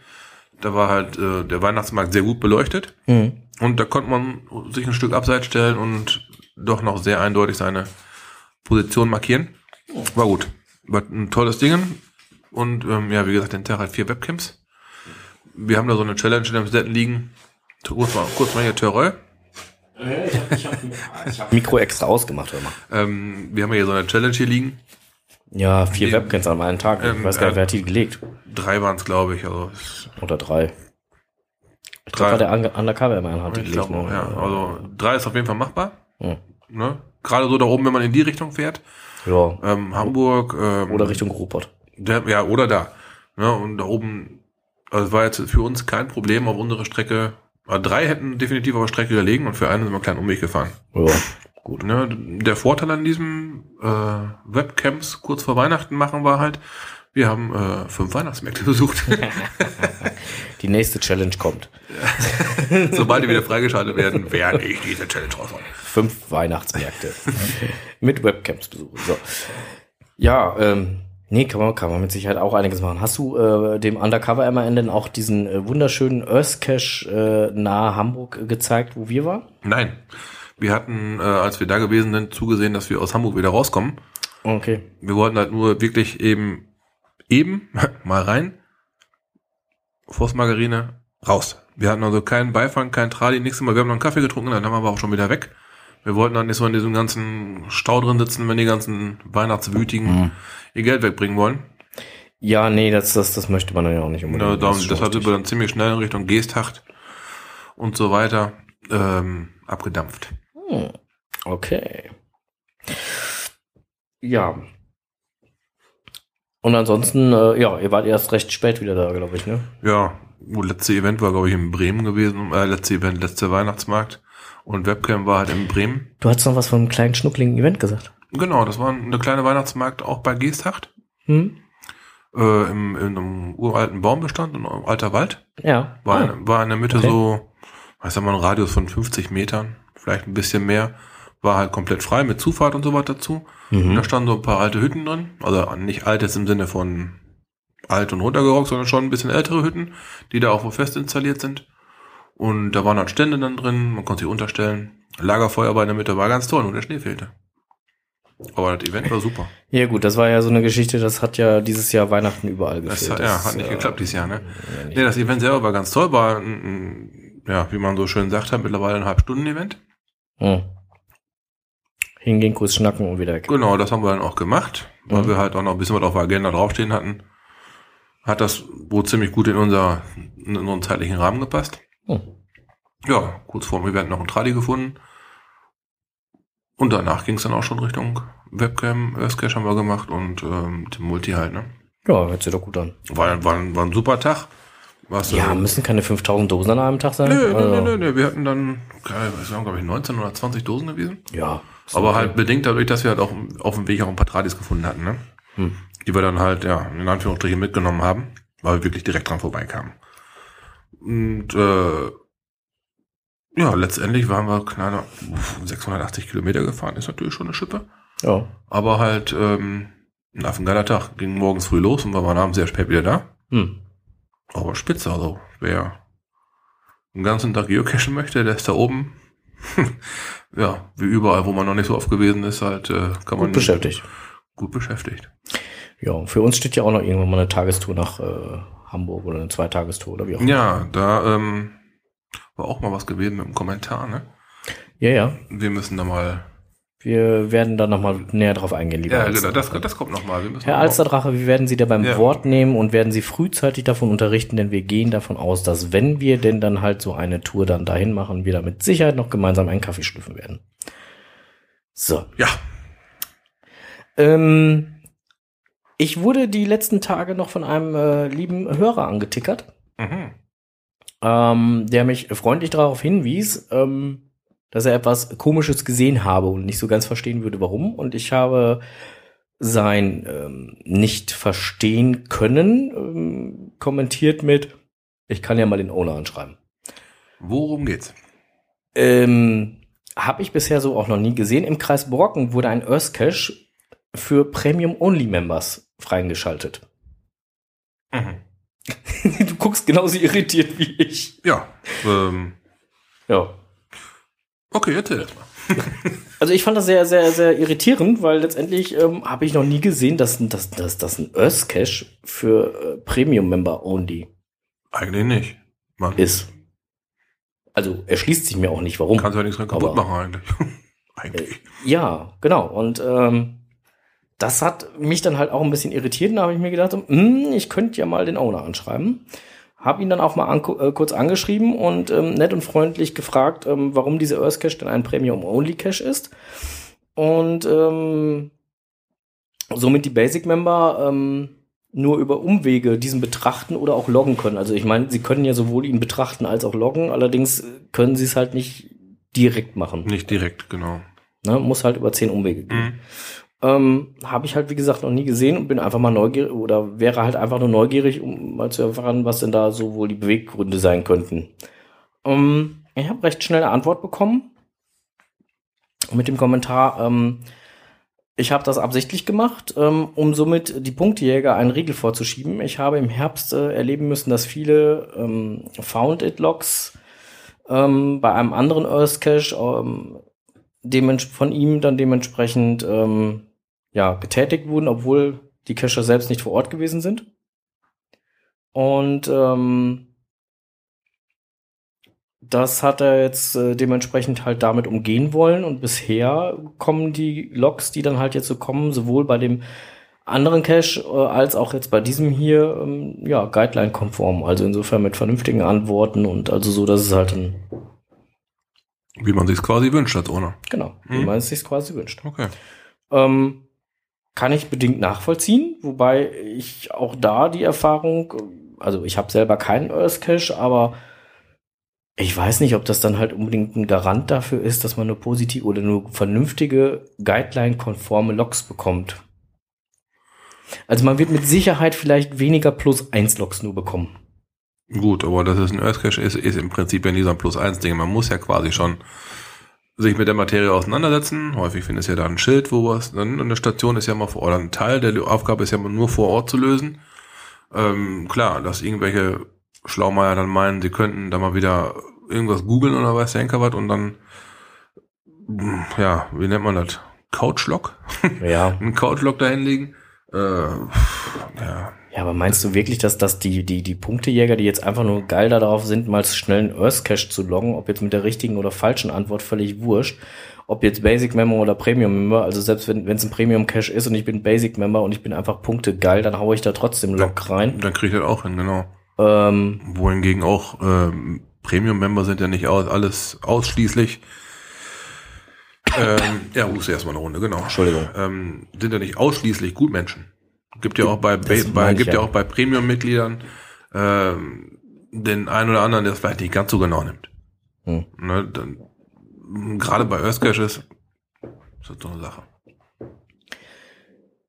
Da war halt äh, der Weihnachtsmarkt sehr gut beleuchtet. Mhm. Und da konnte man sich ein Stück abseits stellen und doch noch sehr eindeutig seine Position markieren. War gut. War ein tolles Ding. Und ähm, ja, wie gesagt, den Tag hat vier Webcams. Wir haben da so eine Challenge in dem Set liegen. Kurz mal, kurz mal hier Terreur. Mikro extra ausgemacht, hör mal. Ähm, wir haben hier so eine Challenge hier liegen. Ja, vier Nee. Webcams an einem Tag. Ich Ähm, weiß gar nicht, äh, wer hat die gelegt? Drei waren es, glaube ich. Also Oder drei. Ich Drei. glaube, der Unge- Undercover-Man hat die ich gelegt. ne? ja. Also drei ist auf jeden Fall machbar. Ja. Ne? Gerade so da oben, wenn man in die Richtung fährt. ja. Ähm, Hamburg. Ähm, Oder Richtung Ruhrpott. Der, ja, oder da. Ne? Und da oben, also war jetzt für uns kein Problem auf unsere Strecke. Also drei hätten definitiv auf der Strecke gelegen und für einen sind wir einen kleinen Umweg gefahren. Ja, gut. Ne? Der Vorteil an diesem äh, Webcamps kurz vor Weihnachten machen war halt, wir haben äh, fünf Weihnachtsmärkte [laughs] besucht. Die nächste Challenge kommt. [laughs] Sobald die wieder freigeschaltet werden, werde ich diese Challenge raushauen. Fünf Weihnachtsmärkte. mit Webcams besuchen. So. Ja, ähm, nee, kann man, kann man mit Sicherheit auch einiges machen. Hast du äh, dem Undercover MAN denn auch diesen äh, wunderschönen Earth Cache äh, nahe Hamburg gezeigt, wo wir waren? Nein. Wir hatten, äh, als wir da gewesen sind, zugesehen, dass wir aus Hamburg wieder rauskommen. Okay. Wir wollten halt nur wirklich eben, eben [laughs] mal rein. Forstmargarine, raus. Wir hatten also keinen Beifang, keinen Trali, nichts mehr. Wir haben noch einen Kaffee getrunken, dann haben wir aber auch schon wieder weg. Wir wollten dann nicht so in diesem ganzen Stau drin sitzen, wenn die ganzen Weihnachtswütigen ihr Geld wegbringen wollen. Ja, nee, das, das, das möchte man dann ja auch nicht Ja, unbedingt. darum, Das ist schon deshalb sind wir dann ziemlich schnell in Richtung Geesthacht und so weiter ähm, abgedampft. Hm, okay. Ja. Und ansonsten, äh, ja, ihr wart erst recht spät wieder da, glaube ich, ne? Ja, letzte Event war, glaube ich, in Bremen gewesen. Äh, letzte Event, letzte Weihnachtsmarkt. Und Webcam war halt in Bremen. Du hast noch was von einem kleinen schnuckligen Event gesagt. Genau, das war eine kleine Weihnachtsmarkt auch bei Geesthacht. Hm? Äh, im, in einem uralten Baumbestand, in einem alter Wald. Ja. War, Ah, in, war in der Mitte Okay. so, ich sag mal, ein Radius von 50 Metern, vielleicht ein bisschen mehr. War halt komplett frei mit Zufahrt und so weiter dazu. Und da mhm. standen so ein paar alte Hütten drin. Also nicht alt jetzt im Sinne von alt und runtergerockt, sondern schon ein bisschen ältere Hütten, die da auch wo fest installiert sind. Und da waren halt Stände dann drin, man konnte sich unterstellen. Lagerfeuer bei in der Mitte war ganz toll, nur der Schnee fehlte. Aber das Event war super. Ja gut, das war ja so eine Geschichte, das hat ja dieses Jahr Weihnachten überall Das, gefehlt. hat- ja, Das, hat nicht äh, geklappt dieses Jahr, ne? ja. Nee, das Event selber war ganz toll, war ein, ein, ja, wie man so schön sagt, hat mittlerweile ein Halbstunden-Event. Hm. Hingehen, kurz schnacken und wieder weg. Genau, das haben wir dann auch gemacht, weil Mhm. wir halt auch noch ein bisschen was auf der Agenda draufstehen hatten. Hat das wohl ziemlich gut in unser, in unseren zeitlichen Rahmen gepasst. Hm. Ja, kurz vor dem Event noch ein Tradi gefunden. Und danach ging es dann auch schon Richtung Webcam, Earthcache haben wir gemacht und ähm, Multi halt, ne? Ja, hört sich doch gut an. War, war, ein- war ein super Tag. Was, Ja, müssen keine 5000 Dosen an einem Tag sein. nö, Also, nö, nö, nö, wir hatten dann, was waren, glaube ich, 19 oder 20 Dosen gewesen. Ja. Aber okay. halt bedingt dadurch, dass wir halt auch auf dem Weg auch ein paar Tradis gefunden hatten, ne? Hm. Die wir dann halt, ja, in Anführungsstrichen mitgenommen haben, weil wir wirklich direkt dran vorbeikamen. Und äh, ja, letztendlich waren wir kleiner 680 Kilometer gefahren, ist natürlich schon eine Schippe. Ja. Aber halt, ähm, ein affengeiler Tag. Ging morgens früh los und wir waren abends sehr spät wieder da. Hm. Aber spitze, also wer den ganzen Tag geocachen möchte, der ist da oben. [laughs] ja, wie überall, wo man noch nicht so oft gewesen ist, halt, äh, kann man Gut beschäftigt. gut beschäftigt. Ja, und für uns steht ja auch noch irgendwann mal eine Tagestour nach äh, Hamburg oder eine Zweitagestour oder wie auch immer. Ja, da ähm, war auch mal was gewesen mit dem Kommentar, ne? Ja, ja. Wir müssen da mal. Wir werden da nochmal näher drauf eingehen, lieber Ja, genau, das, das kommt noch mal. Wir müssen Herr Alsterdrache, wir werden Sie da beim Ja. Wort nehmen und werden Sie frühzeitig davon unterrichten, denn wir gehen davon aus, dass wenn wir denn dann halt so eine Tour dann dahin machen, wir da mit Sicherheit noch gemeinsam einen Kaffee schlürfen werden. So. Ja, Ähm, ich wurde die letzten Tage noch von einem äh, lieben Hörer angetickert. mhm. Ähm, der mich freundlich darauf hinwies, ähm, dass er etwas Komisches gesehen habe und nicht so ganz verstehen würde, warum. Und ich habe sein ähm, nicht verstehen können ähm, kommentiert mit, ich kann ja mal den Owner anschreiben. worum geht's? Ähm, habe ich bisher so auch noch nie gesehen. Im Kreis Brocken wurde ein Earth Cache für Premium-Only-Members freigeschaltet. Mhm. [laughs] du guckst genauso irritiert wie ich. Ja, ähm, Ja. okay, erzähl jetzt mal. [laughs] Also ich fand das sehr, sehr, sehr irritierend, weil letztendlich ähm, habe ich noch nie gesehen, dass, dass, dass, dass ein Earth Cache für äh, Premium-Member only Eigentlich nicht. Man ist. Also erschließt sich mir auch nicht, warum. kann ja nichts dran kaputt Aber- machen eigentlich. [laughs] eigentlich. Ja, genau. Und ähm, das hat mich dann halt auch ein bisschen irritiert. Da habe ich mir gedacht, so, hm, ich könnte ja mal den Owner anschreiben. Habe ihn dann auch mal an, äh, kurz angeschrieben und ähm, nett und freundlich gefragt, ähm, warum diese Earth Cache denn ein Premium-Only-Cache ist. Und ähm, somit die Basic-Member ähm, nur über Umwege diesen betrachten oder auch loggen können. Also ich meine, sie können ja sowohl ihn betrachten als auch loggen, allerdings können sie es halt nicht direkt machen. Nicht direkt, genau. Ne? Muss halt über zehn Umwege gehen. Mhm. Ähm, Habe ich halt, wie gesagt, noch nie gesehen und bin einfach mal neugierig oder wäre halt einfach nur neugierig, um mal zu erfahren, was denn da so wohl die Beweggründe sein könnten. Ähm, ich habe recht schnell eine Antwort bekommen mit dem Kommentar, ähm, ich habe das absichtlich gemacht, ähm, um somit die Punktejäger einen Riegel vorzuschieben. Ich habe im Herbst äh, erleben müssen, dass viele ähm, Found-It-Logs ähm, bei einem anderen Earth Cache ähm, von ihm dann dementsprechend ähm, ja, getätigt wurden, obwohl die Cacher selbst nicht vor Ort gewesen sind. Und ähm, das hat er jetzt äh, dementsprechend halt damit umgehen wollen. Und bisher kommen die Logs, die dann halt jetzt so kommen, sowohl bei dem anderen Cache äh, als auch jetzt bei diesem hier ähm, ja Guideline-konform. Also insofern mit vernünftigen Antworten und also so, dass es halt ein Wie man sich quasi wünscht als Owner. genau, wie Mhm. man es sich quasi wünscht. Okay. Ähm, kann ich bedingt nachvollziehen, wobei ich auch da die Erfahrung, also ich habe selber keinen Earth Cache, aber ich weiß nicht, ob das dann halt unbedingt ein Garant dafür ist, dass man eine positive oder nur vernünftige Guideline-konforme Logs bekommt. Also man wird mit Sicherheit vielleicht weniger plus 1 Logs nur bekommen. Gut, aber das ist ein Earth Cache ist, ist im Prinzip ja ein Plus eins Ding. Man muss ja quasi schon sich mit der Materie auseinandersetzen. Häufig findest du ja da ein Schild, wo was, dann eine Station ist ja mal vor, oder ein Teil der Aufgabe ist ja nur vor Ort zu lösen. Ähm, klar, dass irgendwelche Schlaumeier dann meinen, sie könnten da mal wieder irgendwas googeln oder weiß der Henker was und dann, mm, ja, wie nennt man das? Couchlog? Ja. [laughs] Ein Couchlog da hinlegen. Äh, ja, Ja, aber meinst du wirklich, dass, dass die, die, die Punktejäger, die jetzt einfach nur geil darauf sind, mal schnell einen Earth Cache zu loggen, ob jetzt mit der richtigen oder falschen Antwort völlig wurscht, ob jetzt Basic Member oder Premium Member, also selbst wenn es ein Premium Cache ist und ich bin Basic Member und ich bin einfach Punkte geil, dann haue ich da trotzdem Log rein. dann krieg ich das auch hin, genau. Ähm, wohingegen auch ähm, Premium-Member sind ja nicht aus, alles ausschließlich. Ähm, ja, huste erstmal eine Runde, genau. Entschuldigung. Ähm, sind ja nicht ausschließlich Gutmenschen. Gibt ja auch bei, bei gibt ja auch bei Premium-Mitgliedern ähm, den einen oder anderen, der es vielleicht nicht ganz so genau nimmt. Hm. Ne, dann, gerade bei Earth Caches ist das so eine Sache.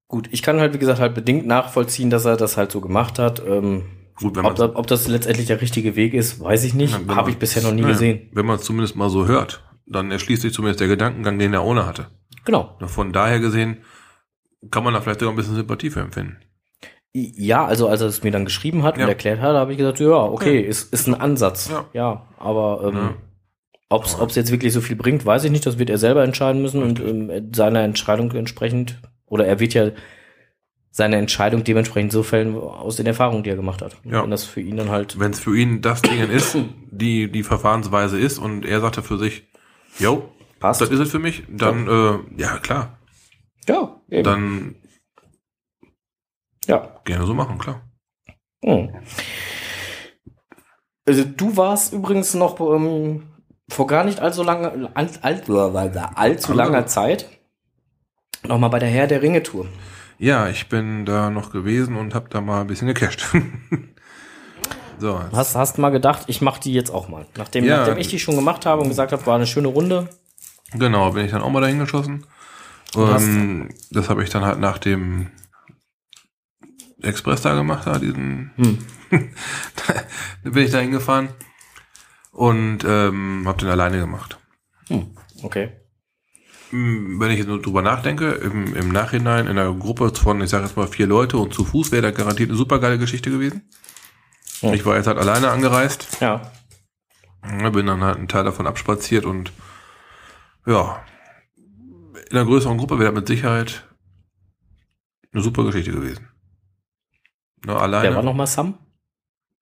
gut, ich kann halt, wie gesagt, halt bedingt nachvollziehen, dass er das halt so gemacht hat. Ähm, Gut, wenn ob, man da- ob das letztendlich der richtige Weg ist, weiß ich nicht. Habe ich bisher noch nie naja, gesehen. Wenn man es zumindest mal so hört, dann erschließt sich zumindest der Gedankengang, den er ohne hatte. Genau. Von daher gesehen kann man da vielleicht sogar ein bisschen Sympathie für empfinden. Ja, also als er es mir dann geschrieben hat Ja. und erklärt hat, habe ich gesagt, ja, okay, ist, ist ein Ansatz. Ja. Ja, aber ähm, Ja. ob es jetzt wirklich so viel bringt, weiß ich nicht. Das wird er selber entscheiden müssen und ähm, seiner Entscheidung entsprechend, oder er wird ja seine Entscheidung dementsprechend so fällen aus den Erfahrungen, die er gemacht hat. Und Ja. Wenn das für ihn dann halt, Wenn es für ihn das Ding [coughs] ist, die die Verfahrensweise ist und er sagte für sich, yo, passt. das ist es für mich, dann äh, ja klar, ja, eben. dann ja. gerne so machen, klar. Hm. Also du warst übrigens noch ähm, vor gar nicht allzu langer, all, all, allzu langer Zeit noch mal bei der Herr der Ringe Tour. Ja, ich bin da noch gewesen und habe da mal ein bisschen gecasht. [laughs] so, Hast, hast mal gedacht, ich mache die jetzt auch mal. Nachdem, Ja. nachdem ich die schon gemacht habe und gesagt habe, war eine schöne Runde. genau, bin ich dann auch mal dahin geschossen. Ähm, das habe ich dann halt nach dem Express da gemacht, da diesen Hm. [laughs] da bin ich da hingefahren und ähm, habe den alleine gemacht. Hm. Okay. Hm, Wenn ich jetzt nur drüber nachdenke, im, im Nachhinein in einer Gruppe von, ich sage jetzt mal vier Leute und zu Fuß wäre da garantiert eine super geile Geschichte gewesen. Hm. Ich war jetzt halt alleine angereist, Ja. Ja, bin dann halt einen Teil davon abspaziert und ja, in einer größeren Gruppe wäre das mit Sicherheit eine super Geschichte gewesen. Ne, alleine. Wer war noch mal Sam?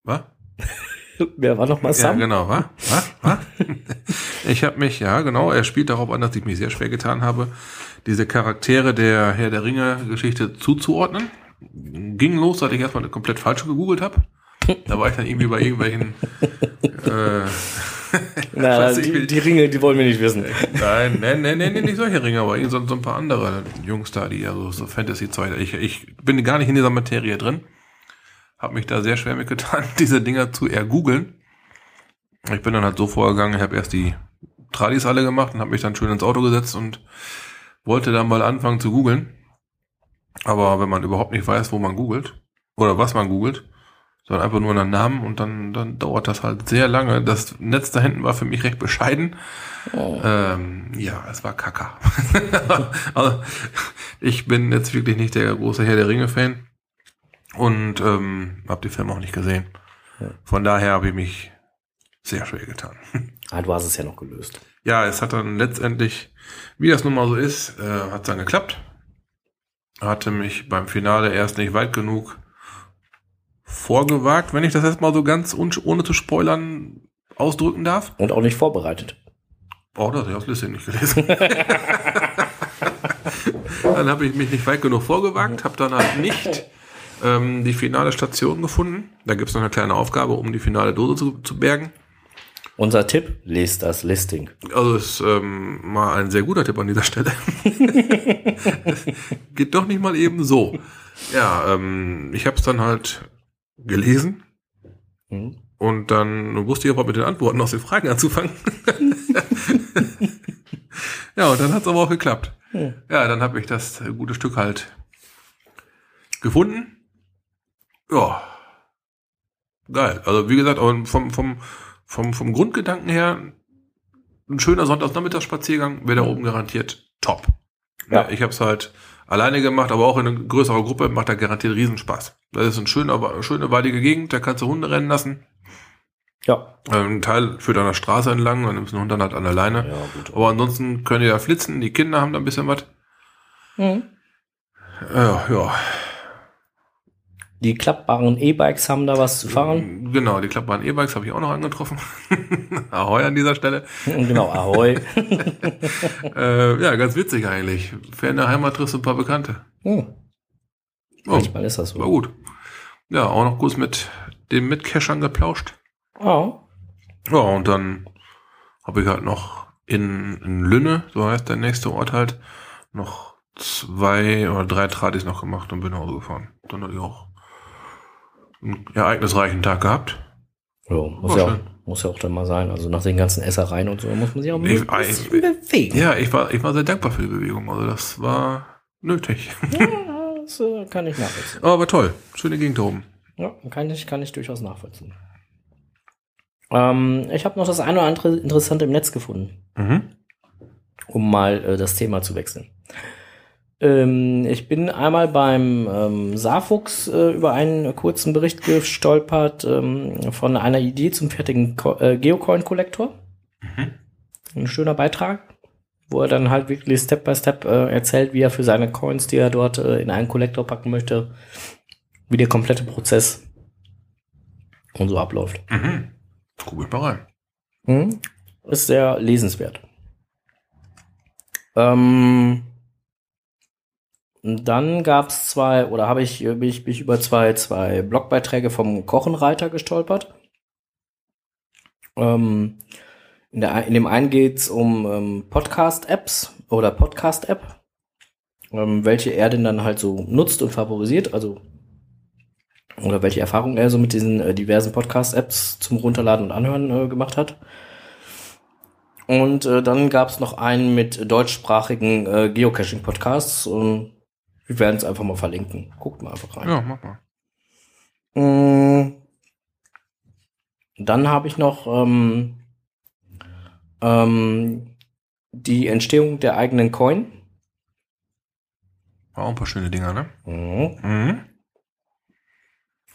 Was? [laughs] Wer war noch mal Ja, Sam? genau, was? Was? Was? [laughs] ich habe mich, ja, genau, er spielt darauf an, dass ich mich sehr schwer getan habe, diese Charaktere der Herr der Ringe-Geschichte zuzuordnen. Ging los, als ich erstmal eine komplett falsche gegoogelt habe. Da war ich dann irgendwie bei irgendwelchen [laughs] äh, [laughs] Na, ich die, die Ringe, die wollen wir nicht wissen. Nein, nein, nein, nein, nicht solche Ringe, aber so, so ein paar andere Jungs da, die ja so, so Fantasy-Zeug. Ich, ich bin gar nicht in dieser Materie drin. Hab mich da sehr schwer mitgetan, [laughs] diese Dinger zu ergoogeln. Ich bin dann halt so vorgegangen, ich habe erst die Tradis alle gemacht und habe mich dann schön ins Auto gesetzt und wollte dann mal anfangen zu googeln. Aber wenn man überhaupt nicht weiß, wo man googelt oder was man googelt, sondern einfach nur einen Namen und dann, dann dauert das halt sehr lange. Das Netz da hinten war für mich recht bescheiden. Ähm, ja, es war Kacker. [laughs] also, ich bin jetzt wirklich nicht der große Herr der Ringe-Fan und ähm, habe die Filme auch nicht gesehen. Von daher habe ich mich sehr schwer getan. [laughs] Ah, du hast es ja noch gelöst. Ja, es hat dann letztendlich, wie das nun mal so ist, äh, hat dann geklappt. Hatte mich beim Finale erst nicht weit genug vorgewagt, wenn ich das jetzt mal so ganz ohne zu spoilern ausdrücken darf. Und auch nicht vorbereitet. Oh, das habe ich aus Liste nicht gelesen. [laughs] Dann habe ich mich nicht weit genug vorgewagt, habe dann halt nicht ähm, die finale Station gefunden. Da gibt es noch eine kleine Aufgabe, um die finale Dose zu, zu bergen. Unser Tipp, lest das Listing. Also ist ähm, mal ein sehr guter Tipp an dieser Stelle. [laughs] Geht doch nicht mal eben so. Ja, ähm, ich habe es dann halt gelesen Hm. und dann wusste ich aber mit den Antworten aus den Fragen anzufangen. [laughs] ja, und dann hat es aber auch geklappt. Hm. Ja, dann habe ich das gute Stück halt gefunden. Ja. Geil. Also wie gesagt, vom, vom, vom, vom Grundgedanken her, ein schöner Sonntagsnachmittagsspaziergang wäre da oben garantiert top. Ja. Ja. Ich habe es halt alleine gemacht, aber auch in einer größeren Gruppe macht da garantiert Riesenspaß. Das ist ein schöner, schöne, waldige Gegend, da kannst du Hunde rennen lassen. Ja. Ähm, Ein Teil führt an der Straße entlang, dann nimmst du einen Hund dann halt an der Leine. Ja, gut. Aber ansonsten können die da flitzen, die Kinder haben da ein bisschen was. Mhm. Ja, ja. Die klappbaren E-Bikes haben da was zu fahren. Genau, die klappbaren E-Bikes habe ich auch noch angetroffen. [laughs] Ahoi an dieser Stelle. [laughs] genau, Ahoi. [laughs] Äh, ja, ganz witzig eigentlich. Der Heimat triffst du ein paar Bekannte. Hm. Oh, Manchmal ist das war so. gut. Ja, auch noch kurz mit den Mitcachern geplauscht. Oh. Ja, und dann habe ich halt noch in, in Lünne, so heißt der nächste Ort halt, noch zwei oder drei Tradis noch gemacht und bin nach Hause gefahren. Dann hatte ich auch einen ereignisreichen Tag gehabt. Ja, muss, ja auch, muss ja auch dann mal sein. Also nach den ganzen Essereien und so muss man sich auch ein Ich- bisschen ich- bewegen. Ja, ich war, ich war sehr dankbar für die Bewegung. Also das war nötig. Ja, das äh, kann ich nachvollziehen. Aber toll. Schöne Gegend oben. Ja, kann ich, kann ich durchaus nachvollziehen. Ähm, ich habe noch das eine oder andere Interessante im Netz gefunden, Mhm. um mal äh, das Thema zu wechseln. Ähm, ich bin einmal beim ähm, Saarfuchs äh, über einen kurzen Bericht gestolpert ähm, von einer Idee zum fertigen Ko äh, Geocoin-Kollektor. Ein schöner Beitrag, wo er dann halt wirklich Step by Step äh, erzählt, wie er für seine Coins, die er dort äh, in einen Kollektor packen möchte, wie der komplette Prozess und so abläuft. Mhm. Guck ich mal rein. Mhm. Ist sehr lesenswert. Ähm, dann gab es zwei, oder habe ich, bin ich, bin ich über zwei, zwei Blogbeiträge vom Kochenreiter gestolpert. Ähm, in, der, in dem einen geht es um ähm, Podcast-Apps oder Podcast-App, ähm, welche er denn dann halt so nutzt und favorisiert, also oder welche Erfahrungen er so mit diesen äh, diversen Podcast-Apps zum Runterladen und Anhören äh, gemacht hat. Und äh, dann gab es noch einen mit deutschsprachigen äh, Geocaching-Podcasts. Und wir werden es einfach mal verlinken. Guckt mal einfach rein. Ja, mach mal. Mm. Dann habe ich noch ähm, ähm, die Entstehung der eigenen Coin. War auch ein paar schöne Dinger, ne? Mhm. Mhm.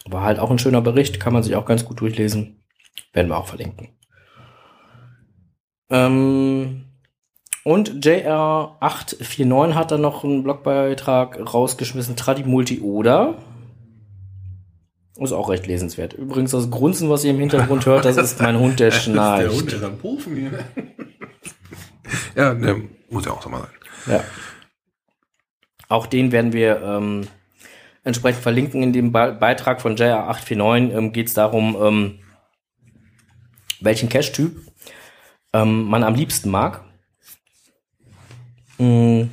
War halt auch ein schöner Bericht, kann man sich auch ganz gut durchlesen. Werden wir auch verlinken. Ähm, und JR849 hat dann noch einen Blogbeitrag rausgeschmissen, Tradi Multi Oder. Ist auch recht lesenswert. Übrigens, das Grunzen, was ihr im Hintergrund [laughs] hört, das ist mein Hund, der Das ist der schnarcht. Hund, der ist am hier. [laughs] ja, der muss ja auch so mal sein. Ja. Auch den werden wir ähm, entsprechend verlinken. In dem Be Beitrag von JR849 ähm, geht es darum, ähm, welchen Cache-Typ ähm, man am liebsten mag. Mm.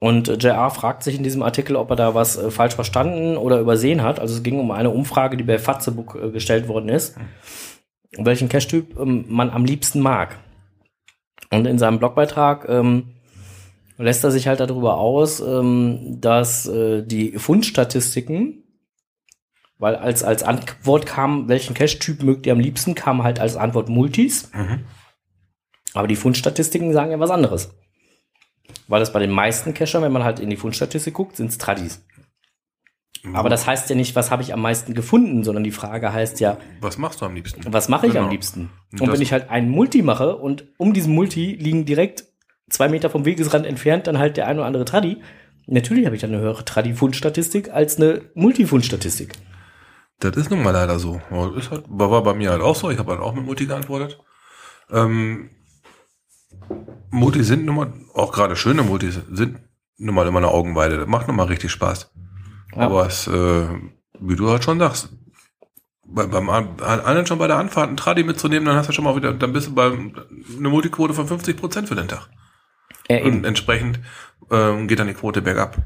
Und JR fragt sich in diesem Artikel, ob er da was äh, falsch verstanden oder übersehen hat. Also es ging um eine Umfrage, die bei Fatzebook äh, gestellt worden ist, welchen Cache-Typ ähm, man am liebsten mag. Und in seinem Blogbeitrag ähm, lässt er sich halt darüber aus, ähm, dass äh, die Fundstatistiken, weil als, als Antwort kam, welchen Cache-Typ mögt ihr am liebsten, kam halt als Antwort Multis. Mhm. Aber die Fundstatistiken sagen ja was anderes. Weil das bei den meisten Cachern, wenn man halt in die Fundstatistik guckt, sind es Tradis. Aber das heißt ja nicht, was habe ich am meisten gefunden, sondern die Frage heißt ja, Was machst du am liebsten? was mache ich am Genau. liebsten? Und Und das- wenn ich halt einen Multi mache und um diesen Multi liegen direkt zwei Meter vom Wegesrand entfernt dann halt der ein oder andere Tradi, natürlich habe ich dann eine höhere Tradi-Fundstatistik als eine Multi-Fundstatistik. Das ist nun mal leider so. Ist halt, war war bei mir halt auch so. Ich habe halt auch mit Multi geantwortet. Ähm, Multis sind nun mal, auch gerade schöne Multis sind nun mal immer eine Augenweide. Das macht nun mal richtig Spaß. Ja. Aber es, äh, wie du halt schon sagst, bei, beim allen schon bei der Anfahrt einen Tradi mitzunehmen, dann hast du schon mal wieder, dann bist du bei eine Multiquote von 50 Prozent für den Tag. Ja, Und entsprechend ähm, geht dann die Quote bergab.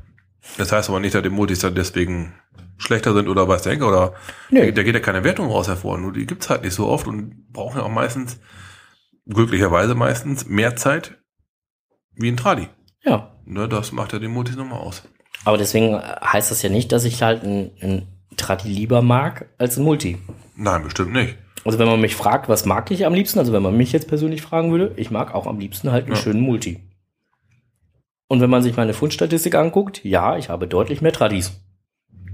Das heißt aber nicht, dass die Multis dann deswegen schlechter sind oder der Henker oder Nö. da geht ja keine Wertung raus hervor. Nur die gibt's halt nicht so oft und brauchen ja auch meistens, glücklicherweise meistens, mehr Zeit wie ein Tradi. Ja. Ne, das macht ja die Multis nochmal aus. Aber deswegen heißt das ja nicht, dass ich halt ein, ein Tradi lieber mag als ein Multi. Nein, bestimmt nicht. Also wenn man mich fragt, was mag ich am liebsten, also wenn man mich jetzt persönlich fragen würde, ich mag auch am liebsten halt einen Ja. schönen Multi. Und wenn man sich meine Fundstatistik anguckt, ja, ich habe deutlich mehr Tradis.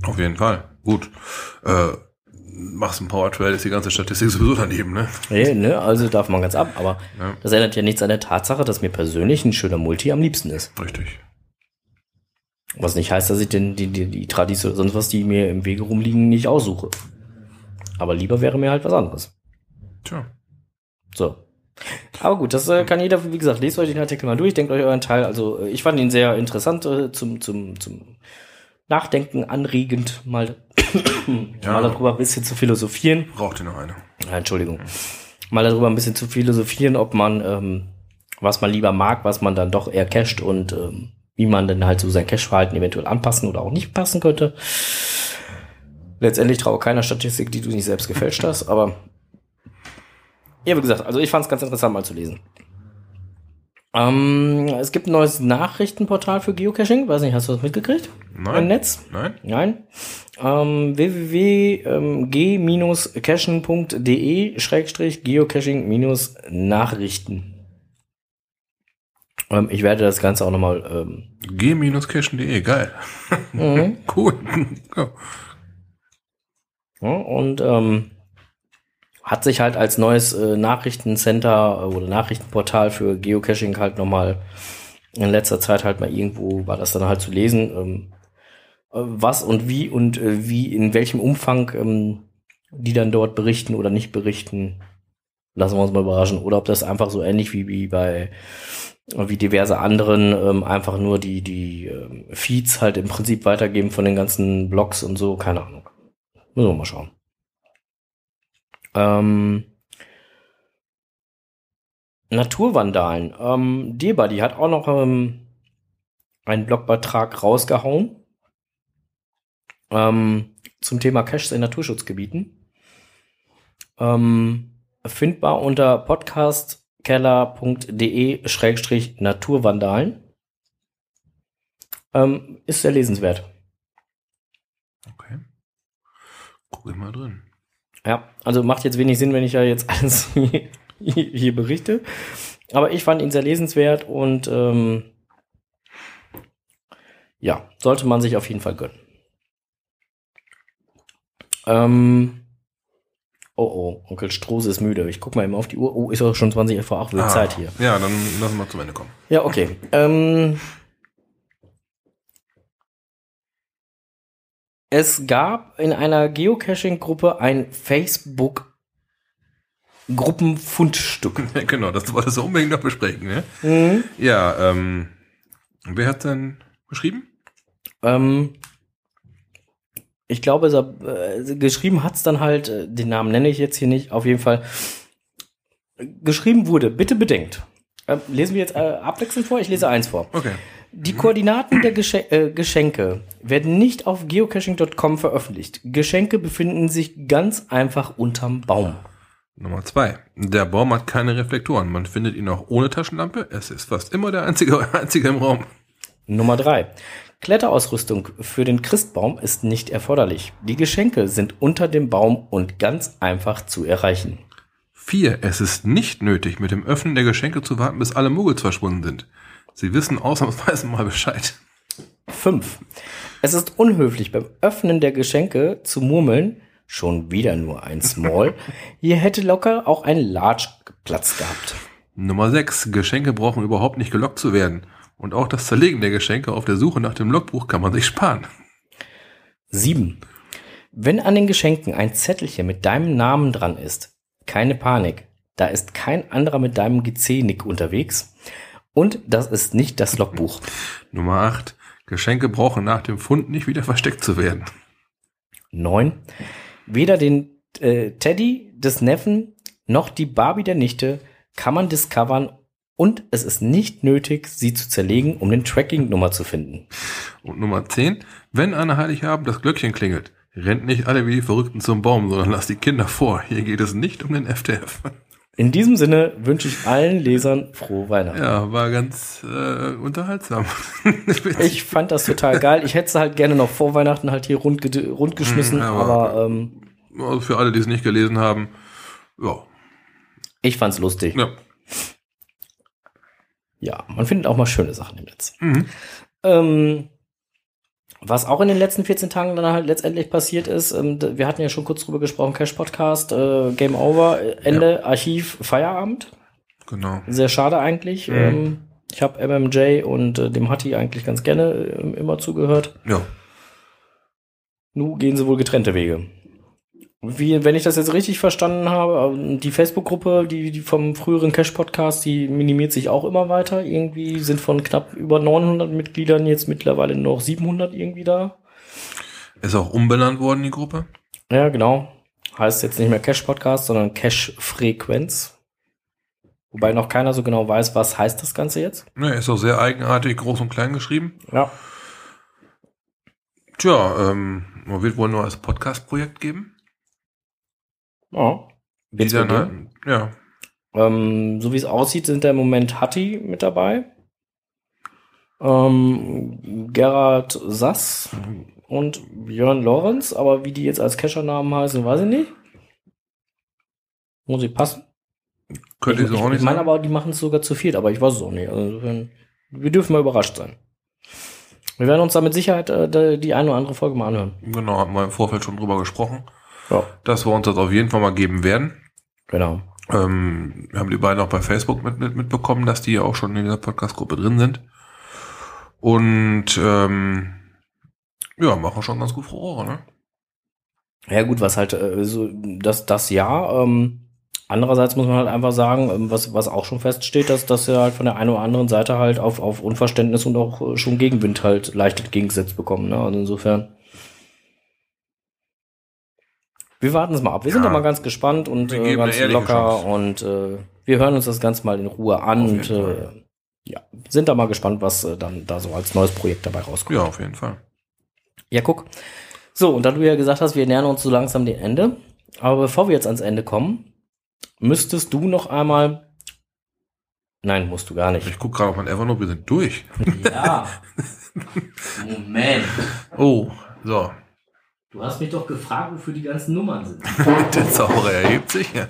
Auf jeden Fall. Gut. Äh, machst ein Powertrail, ist die ganze Statistik sowieso daneben, ne? Nee, ne, also darf man ganz ab, aber Ja. das ändert ja nichts an der Tatsache, dass mir persönlich ein schöner Multi am liebsten ist. Richtig. Was nicht heißt, dass ich den, die, die, die Tradis oder sonst was, die mir im Wege rumliegen, nicht aussuche. Aber lieber wäre mir halt was anderes. Tja. So. Aber gut, das äh, kann jeder, wie gesagt, lest euch den Artikel mal durch, denkt euch euren Teil. Also äh, ich fand ihn sehr interessant äh, zum, zum, zum Nachdenken anregend, mal, Ja. [coughs] mal darüber ein bisschen zu philosophieren. Braucht ihr noch eine? Ja, Entschuldigung. Mal darüber ein bisschen zu philosophieren, ob man, ähm, was man lieber mag, was man dann doch eher casht und ähm, wie man dann halt so sein Cash-Verhalten eventuell anpassen oder auch nicht passen könnte. Letztendlich traue keiner Statistik, die du nicht selbst gefälscht hast, aber ja, wie gesagt, also ich fand es ganz interessant mal zu lesen. Ähm, es gibt ein neues Nachrichtenportal für Geocaching. Weiß nicht, hast du das mitgekriegt? Nein. Im Netz? Nein? Nein. Ähm, www.g-cachen.de Schrägstrich Geocaching-Nachrichten. Ähm, ich werde das Ganze auch nochmal ähm, g-cashen.de, geil. mhm. [laughs] Cool. Ja. ja, und ähm, hat sich halt als neues äh, Nachrichtencenter äh, oder Nachrichtenportal für Geocaching halt nochmal in letzter Zeit halt mal irgendwo war das dann halt zu lesen, ähm, äh, was und wie und äh, wie in welchem Umfang ähm, die dann dort berichten oder nicht berichten. Lassen wir uns mal überraschen. Oder ob das einfach so ähnlich wie, wie bei wie diverse anderen ähm, einfach nur die, die ähm, Feeds halt im Prinzip weitergeben von den ganzen Blogs und so, keine Ahnung. Müssen wir mal schauen. Ähm, Naturvandalen. Ähm, D-Buddy hat auch noch ähm, einen Blogbeitrag rausgehauen ähm, zum Thema Caches in Naturschutzgebieten. Ähm, findbar unter podcastkeller.de-naturvandalen. Ähm, ist sehr lesenswert. Okay. Guck ich mal drin. Ja, also macht jetzt wenig Sinn, wenn ich ja jetzt [laughs] alles hier, hier berichte. Aber ich fand ihn sehr lesenswert und ähm, ja, sollte man sich auf jeden Fall gönnen. Ähm, oh oh, Onkel Strose ist müde. Ich guck mal eben auf die Uhr. Oh, ist auch schon 20 vor 8 Uhr Ah, Zeit hier. Ja, dann lassen wir zum Ende kommen. Ja, okay. Ähm, es gab in einer Geocaching-Gruppe ein Facebook-Gruppenfundstück. [laughs] genau, das wolltest du unbedingt noch besprechen, ne? Mhm. Ja, ähm, wer hat denn geschrieben? Ähm, ich glaube, so, äh, geschrieben hat's dann halt, äh, den Namen nenne ich jetzt hier nicht, auf jeden Fall. Geschrieben wurde, bitte bedenkt. Äh, lesen wir jetzt äh, abwechselnd vor? Ich lese eins vor. Okay. Die Koordinaten der Gesche äh, Geschenke werden nicht auf geocaching.com veröffentlicht. Geschenke befinden sich ganz einfach unterm Baum. Nummer zwei. Der Baum hat keine Reflektoren. Man findet ihn auch ohne Taschenlampe. Es ist fast immer der einzige, [laughs] einzige im Raum. Nummer drei. Kletterausrüstung für den Christbaum ist nicht erforderlich. Die Geschenke sind unter dem Baum und ganz einfach zu erreichen. Vier. Es ist nicht nötig, mit dem Öffnen der Geschenke zu warten, bis alle Muggels verschwunden sind. Sie wissen ausnahmsweise mal Bescheid. 5. Es ist unhöflich, beim Öffnen der Geschenke zu murmeln, schon wieder nur ein Small, [laughs] hier hätte locker auch ein Large Platz gehabt. Nummer sechs. Geschenke brauchen überhaupt nicht gelockt zu werden. Und auch das Zerlegen der Geschenke auf der Suche nach dem Logbuch kann man sich sparen. 7. Wenn an den Geschenken ein Zettelchen mit deinem Namen dran ist, keine Panik. Da ist kein anderer mit deinem GC-Nick unterwegs. Und das ist nicht das Logbuch. [laughs] Nummer 8. Geschenke brauchen nach dem Fund nicht wieder versteckt zu werden. 9. Weder den äh, Teddy des Neffen noch die Barbie der Nichte kann man discovern und es ist nicht nötig, sie zu zerlegen, um den Tracking-Nummer zu finden. Und Nummer 10. Wenn an Heiligabend das Glöckchen klingelt, rennt nicht alle wie die Verrückten zum Baum, sondern lasst die Kinder vor. Hier geht es nicht um den FTF. In diesem Sinne wünsche ich allen Lesern frohe Weihnachten. Ja, war ganz äh, unterhaltsam. [laughs] Ich fand das total geil. Ich hätte es halt gerne noch vor Weihnachten halt hier rund, rundgeschmissen, Mm, aber, aber- ähm, also für alle, die es nicht gelesen haben, ja. ich fand's lustig. ja. Ja, man findet auch mal schöne Sachen im Netz. Mhm. Ähm, was auch in den letzten 14 Tagen dann halt letztendlich passiert ist, ähm, wir hatten ja schon kurz drüber gesprochen, Cash Podcast, äh, Game Over, Ende, Archiv, Feierabend. Genau. Sehr schade eigentlich. Mhm. Ähm, ich habe MMJ und äh, dem Hatti eigentlich ganz gerne äh, immer zugehört. Ja. Nun gehen sie wohl getrennte Wege. Wie, wenn ich das jetzt richtig verstanden habe, ähm, die Facebook-Gruppe, die, die vom früheren Cash-Podcast, die minimiert sich auch immer weiter. Irgendwie sind von knapp über 900 Mitgliedern jetzt mittlerweile nur noch 700 irgendwie da. Ist auch umbenannt worden, die Gruppe. Ja, genau. Heißt jetzt nicht mehr Cash-Podcast, sondern Cash-Frequenz. Wobei noch keiner so genau weiß, was heißt das Ganze jetzt. Ne, ist auch sehr eigenartig, groß und klein geschrieben. Ja. Tja, ähm, man wird wohl nur als Podcast-Projekt geben. Ja. Die Wird's dann wohl halt, ja, Ähm, so wie es aussieht, sind da im Moment Hatti mit dabei. Ähm, Gerhard Sass und Björn Lorenz, aber wie die jetzt als Cacher-Namen heißen, weiß ich nicht. Muss ich passen? könnte ich, ich so auch nicht ich meine aber, die machen es sogar zu viel, aber ich weiß es auch nicht. Also wir dürfen mal überrascht sein. Wir werden uns da mit Sicherheit äh, die- eine oder andere Folge mal anhören. Genau, hatten wir im Vorfeld schon drüber gesprochen, Ja, dass wir uns das auf jeden Fall mal geben werden. genau. Ähm, wir haben die beiden auch bei Facebook mit, mit, mitbekommen, dass die ja auch schon in dieser Podcast-Gruppe drin sind. Und ähm, ja, machen schon ganz gut Furore, ne? Ja gut, was halt äh, so das das ja. Ähm, andererseits muss man halt einfach sagen, ähm, was was auch schon feststeht, dass dass er halt von der einen oder anderen Seite halt auf auf Unverständnis und auch äh, schon Gegenwind halt leicht entgegengesetzt bekommen. Ne? Also insofern. Wir warten es mal ab. Wir sind Ja. da mal ganz gespannt und äh, ganz locker Chance. und äh, wir hören uns das Ganze mal in Ruhe an und äh, ja, sind da mal gespannt, was äh, dann da so als neues Projekt dabei rauskommt. Ja, auf jeden Fall. Ja, guck. So, und da du ja gesagt hast, wir nähern uns so langsam dem Ende. Aber bevor wir jetzt ans Ende kommen, müsstest du noch einmal. Nein, musst du gar nicht. Ich gucke gerade auf mein Evernote, wir sind durch. Ja. [laughs] Moment. Oh, so. Du hast mich doch gefragt, wofür die ganzen Nummern sind. [laughs] Der Zauberer erhebt sich. Ja.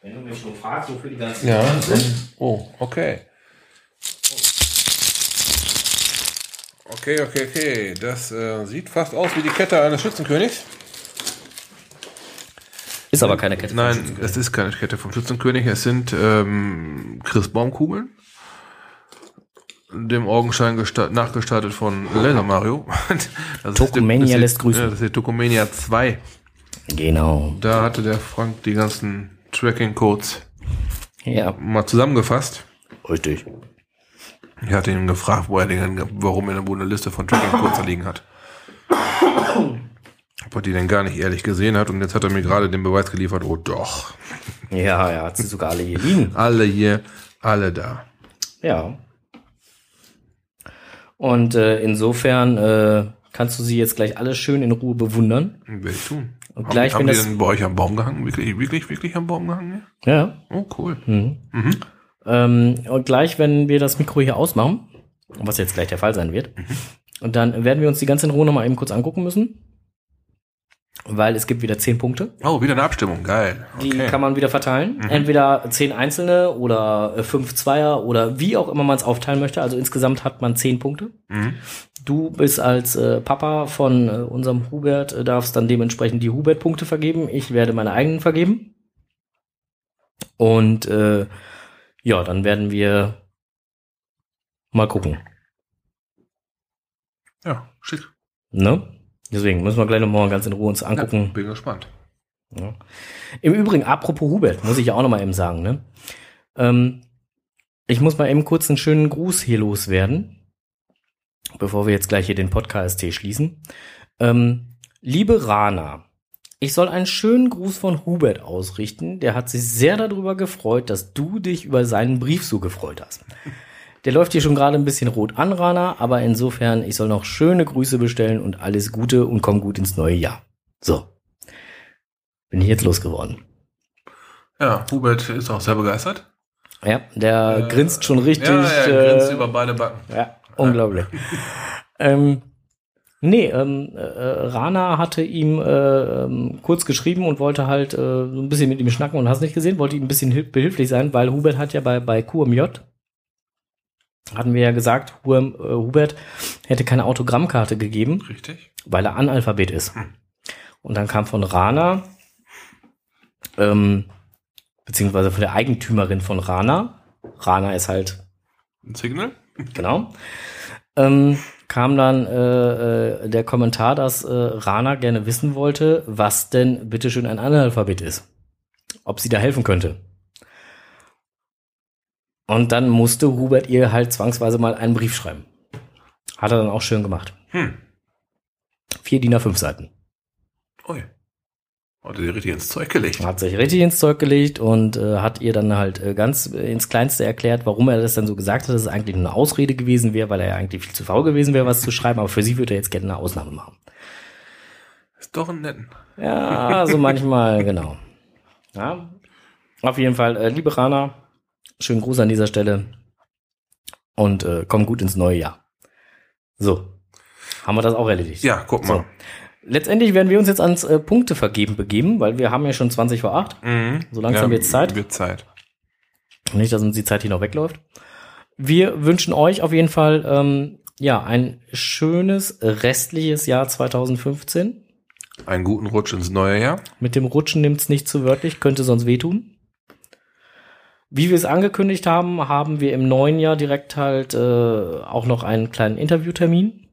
Wenn du mich schon fragst, wofür die ganzen Ja. Nummern sind. Oh, okay. Okay, okay, okay. Das äh, sieht fast aus wie die Kette eines Schützenkönigs. Ist aber keine Kette. Nein, es ist keine Kette vom Schützenkönig. Es sind ähm, Chris Baumkugeln. Dem Augenschein gesta- nachgestaltet von Laser Mario. [laughs] Das ist Tokumania lässt grüßen. Ja, das ist die Tokumania 2. Genau. Da hatte der Frank die ganzen Tracking-Codes Ja, mal zusammengefasst. richtig. Ich hatte ihn gefragt, wo er den, warum er wo eine Liste von Tracking-Codes liegen hat. Ob er die denn gar nicht ehrlich gesehen hat und jetzt hat er mir gerade den Beweis geliefert, oh doch. Ja, er hat sie sogar alle hier liegen. Alle hier, alle da. Ja. Und äh, insofern äh, kannst du sie jetzt gleich alle schön in Ruhe bewundern. Werde ich tun. Und haben gleich, haben wenn die das- denn bei euch am Baum gehangen? Wirklich, wirklich, wirklich am Baum gehangen? Ja. Oh, cool. Mhm. Mhm. Ähm, und gleich, wenn wir das Mikro hier ausmachen, was jetzt gleich der Fall sein wird, Mhm. und dann werden wir uns die ganze in Ruhe nochmal eben kurz angucken müssen. Weil es gibt wieder zehn Punkte. Oh, wieder eine Abstimmung. Geil. Die Okay. kann man wieder verteilen. Mhm. Entweder zehn einzelne oder äh, fünf Zweier oder wie auch immer man es aufteilen möchte. Also insgesamt hat man zehn Punkte. Mhm. Du bist als äh, Papa von äh, unserem Hubert, äh, darfst dann dementsprechend die Hubert-Punkte vergeben. Ich werde meine eigenen vergeben. Und äh, ja, dann werden wir mal gucken. Ja, schick. Ne? Deswegen müssen wir gleich nochmal ganz in Ruhe uns Ja, angucken. bin gespannt. Ja. Im Übrigen, apropos Hubert, muss ich ja auch noch mal eben sagen, ne? Ähm, ich muss mal eben kurz einen schönen Gruß hier loswerden, bevor wir jetzt gleich hier den Podcast schließen. Ähm, liebe Rana, ich soll einen schönen Gruß von Hubert ausrichten. Der hat sich sehr darüber gefreut, dass du dich über seinen Brief so gefreut hast. Der läuft hier schon gerade ein bisschen rot an, Rana, aber insofern, ich soll noch schöne Grüße bestellen und alles Gute und komm gut ins neue Jahr. So. Bin ich jetzt losgeworden. Ja, Hubert ist auch sehr begeistert. Ja, der Äh, grinst schon richtig. Ja, er grinst äh, über beide Backen. ja, unglaublich. [laughs] ähm, nee, ähm, äh, Rana hatte ihm äh, ähm, kurz geschrieben und wollte halt äh, so ein bisschen mit ihm schnacken und hast nicht gesehen, wollte ihm ein bisschen hilf behilflich sein, weil Hubert hat ja bei, bei QMJ, hatten wir ja gesagt, äh, Hubert hätte keine Autogrammkarte gegeben, Richtig. weil er Analphabet ist. Und dann kam von Rana, ähm, beziehungsweise von der Eigentümerin von Rana, Rana ist halt Ein Signal? Genau. Ähm, kam dann äh, äh, der Kommentar, dass äh, Rana gerne wissen wollte, was denn bitteschön ein Analphabet ist. Ob sie da helfen könnte. Und dann musste Hubert ihr halt zwangsweise mal einen Brief schreiben. Hat er dann auch schön gemacht. Hm. Vier DIN A5 Seiten. Ui. Hat er dir richtig ins Zeug gelegt. Hat sich richtig ins Zeug gelegt und äh, hat ihr dann halt äh, ganz ins Kleinste erklärt, warum er das dann so gesagt hat, dass es eigentlich nur eine Ausrede gewesen wäre, weil er ja eigentlich viel zu faul gewesen wäre, was zu schreiben, aber für sie würde er jetzt gerne eine Ausnahme machen. Ist doch ein netten. Ja, so manchmal, [laughs] genau. Ja, auf jeden Fall, äh, liebe Rana, schönen Gruß an dieser Stelle und äh, komm gut ins neue Jahr. So, haben wir das auch erledigt. Ja, guck mal. So. Letztendlich werden wir uns jetzt ans äh, Punktevergeben begeben, weil wir haben ja schon 20 vor 8. Mhm. So langsam wird's Zeit. Wird Zeit. Nicht, dass uns die Zeit hier noch wegläuft. Wir wünschen euch auf jeden Fall ähm, ja ein schönes restliches Jahr 2015. Einen guten Rutsch ins neue Jahr. Mit dem Rutschen nimmt's nicht zu wörtlich, könnte sonst wehtun. Wie wir es angekündigt haben, haben wir im neuen Jahr direkt halt äh, auch noch einen kleinen Interviewtermin.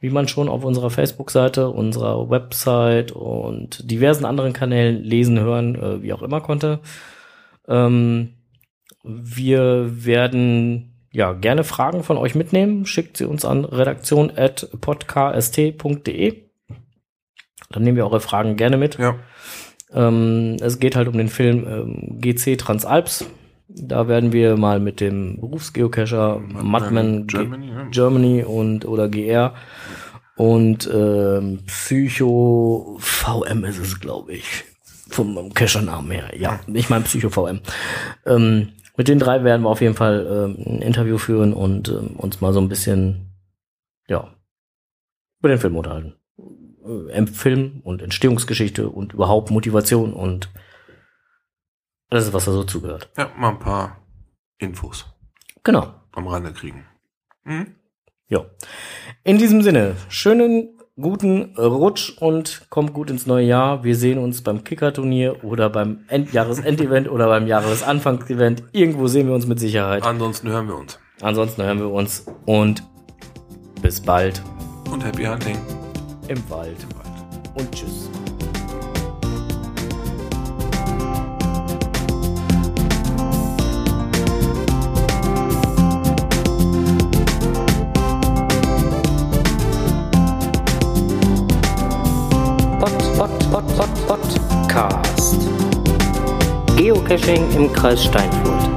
Wie man schon auf unserer Facebook-Seite, unserer Website und diversen anderen Kanälen lesen, hören, äh, wie auch immer konnte. Ähm, wir werden ja gerne Fragen von euch mitnehmen. Schickt sie uns an redaktion.podcast.de. Dann nehmen wir eure Fragen gerne mit. Ja. Ähm, es geht halt um den Film ähm, GC Transalps. Da werden wir mal mit dem Berufsgeocacher Madman Germany. Germany und oder GR und ähm, Psycho VM ist es, glaube ich. Vom Cacher-Namen her. Ja, ich meine Psycho VM. Ähm, mit den drei werden wir auf jeden Fall ähm, ein Interview führen und ähm, uns mal so ein bisschen, ja, über den Film unterhalten. Äh, Film und Entstehungsgeschichte und überhaupt Motivation und alles, was da so zugehört. Ja, mal ein paar Infos Genau. am Rande kriegen. Mhm. Ja. In diesem Sinne, schönen guten Rutsch und kommt gut ins neue Jahr. Wir sehen uns beim Kicker-Turnier oder beim End Jahresendevent oder beim Jahresanfangsevent. Irgendwo sehen wir uns mit Sicherheit. Ansonsten hören wir uns. Ansonsten hören wir uns und bis bald Und Happy Hunting. Im Wald und tschüss. Pod, Pod, Pod, Pod, Podcast. Geocaching im Kreis Steinfurt.